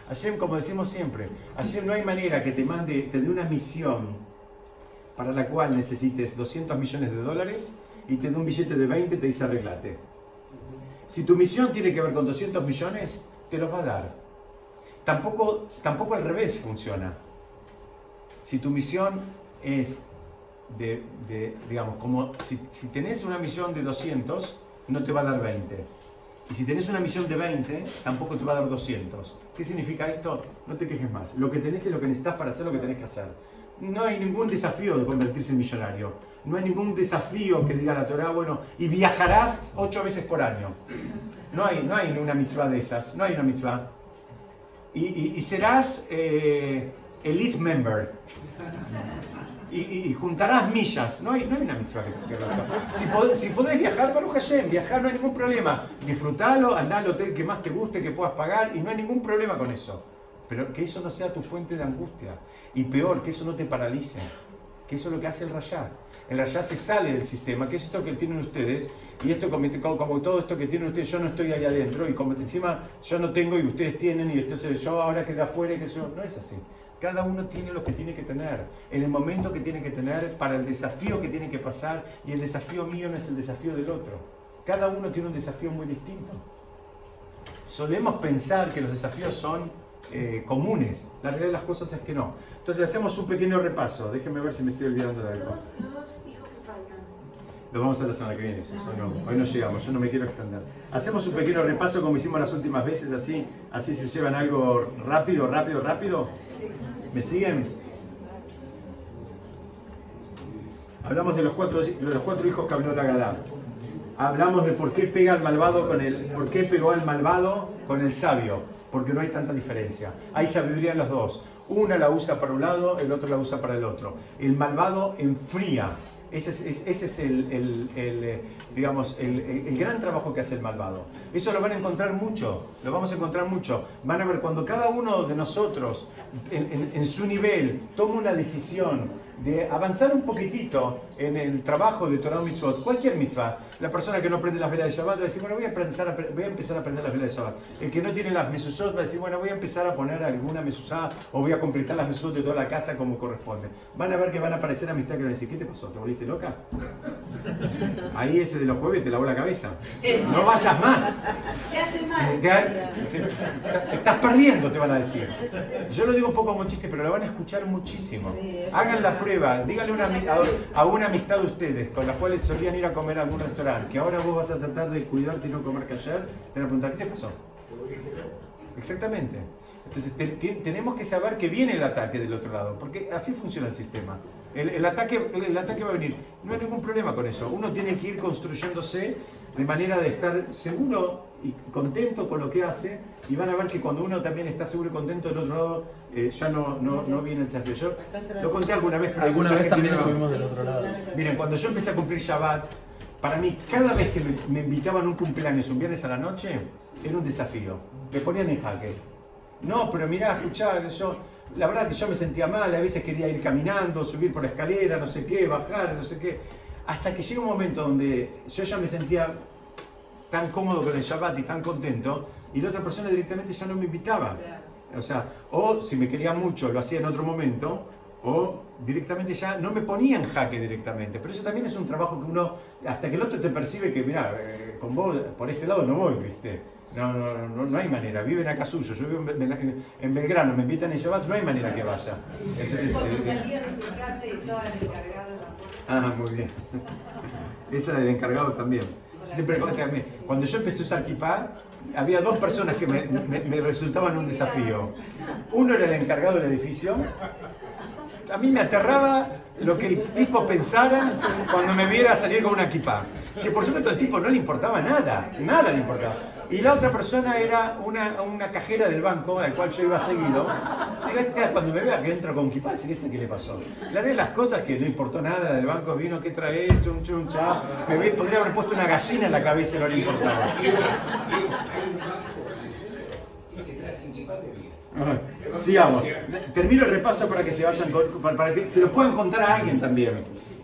Hashem, como decimos siempre, Hashem no hay manera que te mande, te dé una misión para la cual necesites 200 millones de dólares y te dé un billete de 20 y te dice arreglate. Si tu misión tiene que ver con 200 millones, te los va a dar. Tampoco, tampoco al revés funciona. Si tu misión es de, de, digamos, como si, si tenés una misión de 200, no te va a dar 20. Y si tenés una misión de 20, tampoco te va a dar 200. ¿Qué significa esto? No te quejes más. Lo que tenés es lo que necesitas para hacer lo que tenés que hacer. No hay ningún desafío de convertirse en millonario. No hay ningún desafío que diga la Torah, bueno, y viajarás ocho veces por año. No hay, no hay una mitzvah de esas. No hay una mitzvah. Y, y- serás eh, elite member. Y, y- juntarás millas. No hay, no hay una mitzvah que, que. Si, pod- si podés viajar, Baruch Hashem, viajar no hay ningún problema. Disfrutalo, andá al hotel que más te guste, que puedas pagar, y no hay ningún problema con eso. Pero que eso no sea tu fuente de angustia. Y peor, que eso no te paralice. Que eso es lo que hace el rayá. El rayá se sale del sistema, que es esto que tienen ustedes, y esto como, como- todo esto que tienen ustedes, yo no estoy ahí adentro, y como encima yo no tengo y ustedes tienen, y entonces yo ahora quedé afuera y que yo. No es así. Cada uno tiene lo que tiene que tener, en el momento que tiene que tener, para el desafío que tiene que pasar, y el desafío mío no es el desafío del otro. Cada uno tiene un desafío muy distinto. Solemos pensar que los desafíos son eh, comunes. La realidad de las cosas es que no. Entonces hacemos un pequeño repaso. Déjenme ver si me estoy olvidando de algo. Los los dos hijos que faltan. Lo vamos a hacer la semana que viene, eso, eso no. Hoy no llegamos, yo no me quiero extender. Hacemos un pequeño repaso como hicimos las últimas veces, así, así se llevan algo rápido, rápido, rápido. ¿Me siguen? Hablamos de los cuatro, los cuatro hijos que habló la Gadá. Hablamos de por qué pega el malvado con el, por qué pegó el malvado con el sabio, porque no hay tanta diferencia. Hay sabiduría en los dos. Una la usa para un lado, el otro la usa para el otro. El malvado enfría. Ese es, es- ese es el, eh, digamos, el, gran trabajo que hace el malvado. Eso lo van a encontrar mucho, lo vamos a encontrar mucho. Van a ver cuando cada uno de nosotros, en su nivel, toma una decisión de avanzar un poquitito en el trabajo de Torah Mitzvot, cualquier mitzvah, la persona que no prende las velas de Shabbat va a decir, bueno, voy a, empezar a, voy a empezar a prender las velas de Shabbat. El que no tiene las mesuzot va a decir, bueno, voy a empezar a poner alguna mesuzá o voy a completar las mesuzot de toda la casa como corresponde. Van a ver que van a aparecer amistad que van a decir, ¿qué te pasó? ¿Te volviste loca? Ahí ese de los jueves te lavó la cabeza. No vayas más. ¿Qué hace mal? Te, te- te estás perdiendo, te van a decir. Yo lo digo un poco como chiste, pero lo van a escuchar muchísimo. Hagan la prueba, díganle una, ami- a, a una amistad de ustedes con las cuales solían ir a comer a algún restaurante, que ahora vos vas a tratar de cuidarte y no comer que ayer, te van a preguntar, ¿qué te pasó? Exactamente. Entonces te- te- tenemos que saber que viene el ataque del otro lado, porque así funciona el sistema. El, el ataque, el, el ataque va a venir. No hay ningún problema con eso. Uno tiene que ir construyéndose de manera de estar seguro y contento con lo que hace y van a ver que cuando uno también está seguro y contento del otro lado eh, ya no, no, no viene el desafío. Yo lo conté alguna vez, pero Alguna vez también no- estuvimos del otro lado. Miren, cuando yo empecé a cumplir Shabbat, para mí cada vez que me, invitaban a un cumpleaños un viernes a la noche, era un desafío. Me ponían en jaque. No, pero mirá, escuchá, yo, la verdad que yo me sentía mal, a veces quería ir caminando, subir por la escalera, no sé qué, bajar, no sé qué. Hasta que llega un momento donde yo ya me sentía tan cómodo con el Shabbat y tan contento, y la otra persona directamente ya no me invitaba. O sea, o si me quería mucho, lo hacía en otro momento, o directamente ya no me ponía en jaque directamente. Pero eso también es un trabajo que uno, hasta que el otro te percibe que, mira, eh, con vos por este lado no voy, ¿viste? No, no, no, no hay manera, viven acá suyo, yo vivo en, Bel- en Belgrano, me invitan en Shabbat, no hay manera que vaya. Entonces, Porque eh, salías de tu casa y estaba el encargado la puerta. Ah, muy bien. Esa del encargado también. Siempre. Cuando yo empecé a usar kipá, había dos personas que me, me- me resultaban un desafío. Uno era el encargado del edificio. A mí me aterraba lo que el tipo pensara cuando me viera salir con una kipá. Que por supuesto al tipo no le importaba nada, nada le importaba. Y la otra persona era una, una cajera del banco al cual yo iba seguido. Cuando me vea que entro con kipá, decir, ¿este qué le pasó? Haré las cosas que no importó nada del banco, vino, ¿qué trae? Chum, chum, chao. Me podría haber puesto una gallina en la cabeza y no le importaba. Sigamos. Termino el repaso para que se vayan para, que se lo puedan contar a alguien también.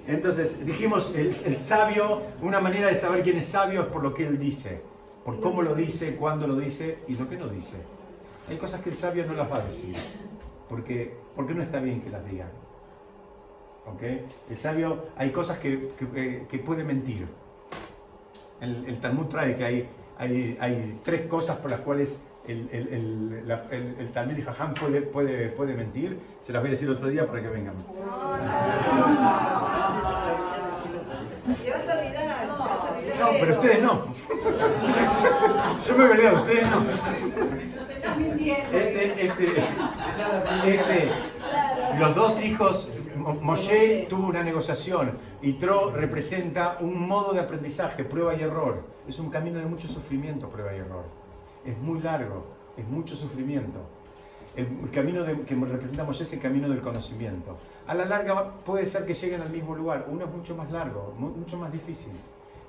Entonces, dijimos, el, sabio, una manera de saber quién es sabio es por lo que él dice, por cómo lo dice, cuándo lo dice y lo que no dice. Hay cosas que el sabio no las va a decir, porque, porque no está bien que las diga. ¿Ok? El sabio, hay cosas que, que, eh, puede mentir. El, el Talmud trae que hay, hay, hay tres cosas por las cuales el, el, el, la- el, el Talmud y Jajam puede, puede, puede mentir. Se las voy a decir otro día para que vengan. A te vas a olvidar. No, pero ustedes no. Yo me olvidé, ustedes no. Nos estás mintiendo. Este, este, este, los dos hijos, Mo- Moshe tuvo una negociación y Tro representa un modo de aprendizaje, prueba y error. Es un camino de mucho sufrimiento, prueba y error. Es muy largo, es mucho sufrimiento. El, camino de- que representa Moshe es el camino del conocimiento. A la larga puede ser que lleguen al mismo lugar. Uno es mucho más largo, mu- mucho más difícil.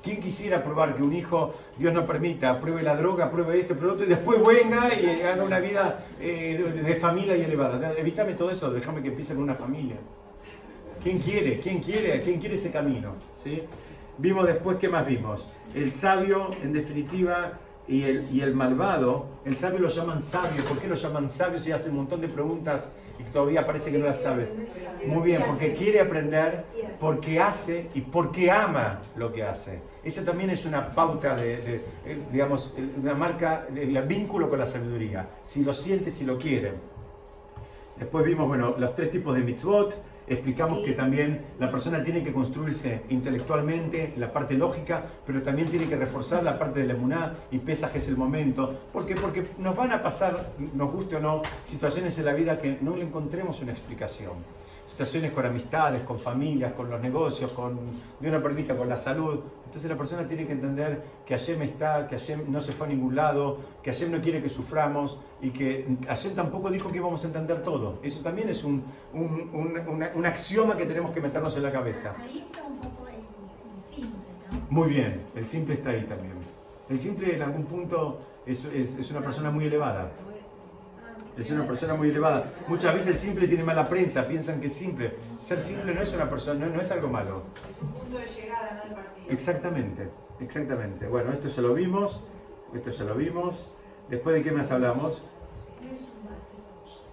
¿Quién quisiera probar que un hijo, Dios no permita, pruebe la droga, pruebe esto, pruebe otro, y después venga y haga una vida eh, de, de familia y elevada? Evítame todo eso, déjame que empiece con una familia. ¿Quién quiere? ¿Quién quiere? ¿Quién quiere ese camino? ¿Sí? Vimos después, ¿qué más vimos? El sabio, en definitiva, y el, y el malvado, el sabio lo llaman sabio. ¿Por qué lo llaman sabio si hace un montón de preguntas y todavía parece que no las sabe? Muy bien, porque quiere aprender, porque hace y porque ama lo que hace. Eso también es una pauta de, de, eh, digamos, una marca del vínculo con la sabiduría. Si lo siente, si lo quiere. Después vimos, bueno, los tres tipos de mitzvot. Explicamos que también la persona tiene que construirse intelectualmente, la parte lógica, pero también tiene que reforzar la parte de la emuná y pesaje es el momento. ¿Por qué? Porque nos van a pasar, nos guste o no, situaciones en la vida que no le encontremos una explicación. Situaciones con amistades, con familias, con los negocios, con, de una permita, con la salud. Entonces la persona tiene que entender que Hashem está, que Hashem no se fue a ningún lado, que Hashem no quiere que suframos y que Hashem tampoco dijo que íbamos a entender todo. Eso también es un, un, un, una- un axioma que tenemos que meternos en la cabeza. Ahí está un poco el, el simple, ¿no? Muy bien, el simple está ahí también. El simple en algún punto es, es- es una persona muy elevada. Es una persona muy elevada. Muchas veces el simple tiene mala prensa, piensan que es simple. Ser simple no es una persona, no, no es algo malo. Es un punto de llegada, no de partida. Exactamente, exactamente. Bueno, esto ya lo vimos, esto ya lo vimos. Después de qué más hablamos?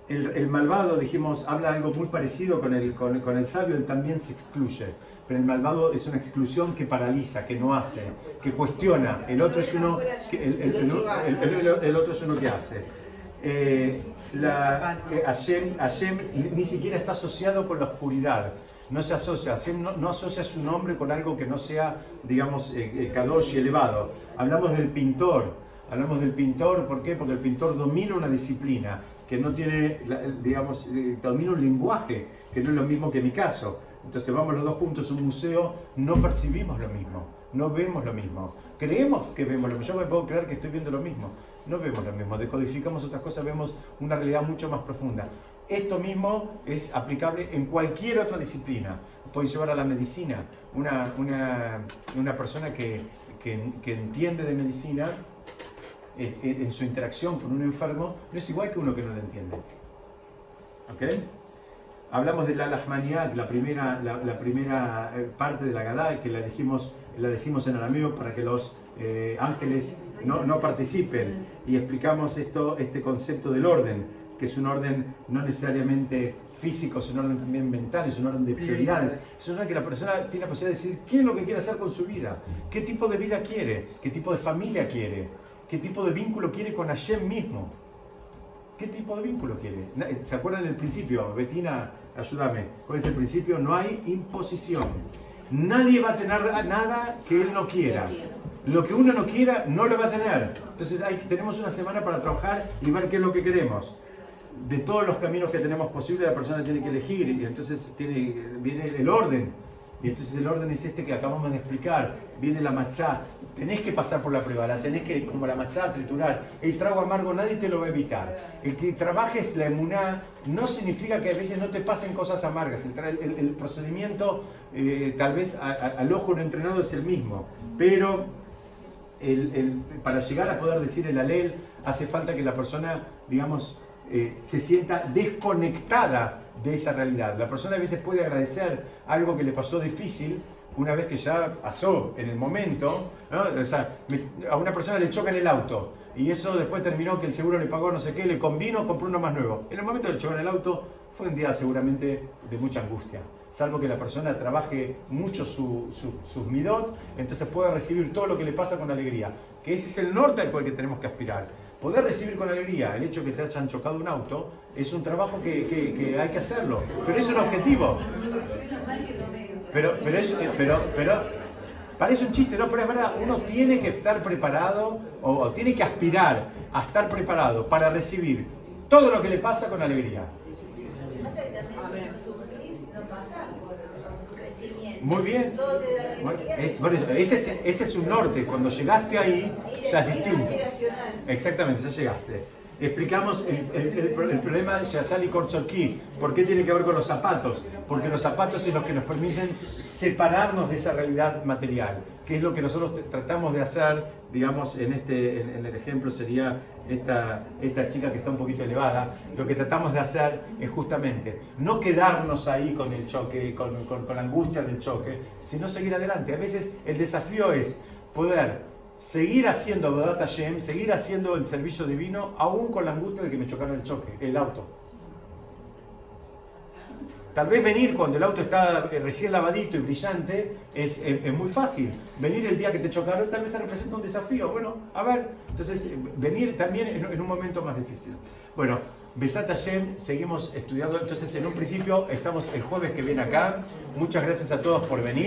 El, el malvado, dijimos, habla algo muy parecido con el, con, con el sabio, él también se excluye. Pero el malvado es una exclusión que paraliza, que no hace, que cuestiona. El otro es uno que, el, el- el- el- el- el otro es uno que hace. Eh, la, eh, Hashem, Hashem ni, siquiera está asociado con la oscuridad. No se asocia, Hashem no, no asocia su nombre con algo que no sea, digamos, eh, eh, kadosh y elevado. Hablamos del pintor, hablamos del pintor, ¿por qué? Porque el pintor domina una disciplina que no tiene, digamos, eh, domina un lenguaje que no es lo mismo que mi caso. Entonces vamos los dos juntos a un museo, no percibimos lo mismo, no vemos lo mismo. Creemos que vemos lo mismo, yo me puedo creer que estoy viendo lo mismo, no vemos lo mismo, decodificamos otras cosas, vemos una realidad mucho más profunda. Esto mismo es aplicable en cualquier otra disciplina. Puede llevar a la medicina. Una, una, una persona que, que- que entiende de medicina eh, eh, en su interacción con un enfermo no es igual que uno que no lo entiende. ¿Ok? Hablamos de la Lahmaniak, la primera, la, la primera eh, parte de la Gadá, que la, dijimos, la decimos en arameo para que los eh, ángeles no, no participen. Y explicamos esto, este concepto del orden, que es un orden no necesariamente físico, es un orden también mental, es un orden de prioridades. Es un orden que la persona tiene la posibilidad de decir qué es lo que quiere hacer con su vida, qué tipo de vida quiere, qué tipo de familia quiere, qué tipo de vínculo quiere con Hashem mismo. ¿Qué tipo de vínculo quiere? Na- ¿Se acuerdan del principio? Betina, ayúdame. ¿Cuál es el principio? No hay imposición. Nadie va a tener nada que él no quiera. Lo que uno no quiera, no lo va a tener. Entonces hay, tenemos una semana para trabajar y ver qué es lo que queremos. De todos los caminos que tenemos posibles, la persona tiene que elegir y entonces tiene, viene el orden. Y entonces el orden es este que acabamos de explicar. Viene la matzá. Tenés que pasar por la prueba, la tenés que, como la matzá, triturar. El trago amargo nadie te lo va a evitar. El que trabajes la emuná no significa que a veces no te pasen cosas amargas. El, el- el procedimiento, eh, tal vez a- a- al ojo no entrenado, es el mismo. Pero para llegar a poder decir el alel, hace falta que la persona, digamos, eh, se sienta desconectada de esa realidad. La persona a veces puede agradecer algo que le pasó difícil una vez que ya pasó en el momento. O sea, a una persona le choca en el auto y eso después terminó que el seguro le pagó no sé qué, le convino, compró uno más nuevo. En el momento del choque en el auto fue un día seguramente de mucha angustia. Salvo que la persona trabaje mucho su- su- sus midot, entonces puede recibir todo lo que le pasa con alegría. Que ese es el norte al cual tenemos que aspirar. Poder recibir con alegría el hecho que te hayan chocado un auto es un trabajo que, que- hay que hacerlo. Pero es un objetivo. Pero, pero, pero, pero parece un chiste, ¿no? Pero es verdad, uno tiene que estar preparado o, o tiene que aspirar a estar preparado para recibir todo lo que le pasa con alegría. Tu crecimiento. Muy bien. Si todo te da Bueno, alegría, eh, ese, es, ese es un norte. Cuando llegaste ahí, ya es distinto. Exactamente, ya llegaste. Explicamos el, el- el pro- el problema de Shazali Korchorki. ¿Por qué tiene que ver con los zapatos? Porque los zapatos es lo que nos permiten separarnos de esa realidad material, es lo que nosotros tratamos de hacer, digamos, en, este, en, el ejemplo sería esta, esta chica que está un poquito elevada. Lo que tratamos de hacer es justamente no quedarnos ahí con el choque, con, con- con la angustia del choque, sino seguir adelante. A veces el desafío es poder seguir haciendo Bodat Hashem, seguir haciendo el servicio divino, aún con la angustia de que me chocaron el choque, el auto. Tal vez venir cuando el auto está eh, recién lavadito y brillante es, es- muy fácil. Venir el día que te chocaron tal vez te representa un desafío. Bueno, a ver, entonces eh, venir también en, en un momento más difícil. Bueno, Besat Hashem, seguimos estudiando. Entonces, en un principio, estamos el jueves que viene acá. Muchas gracias a todos por venir.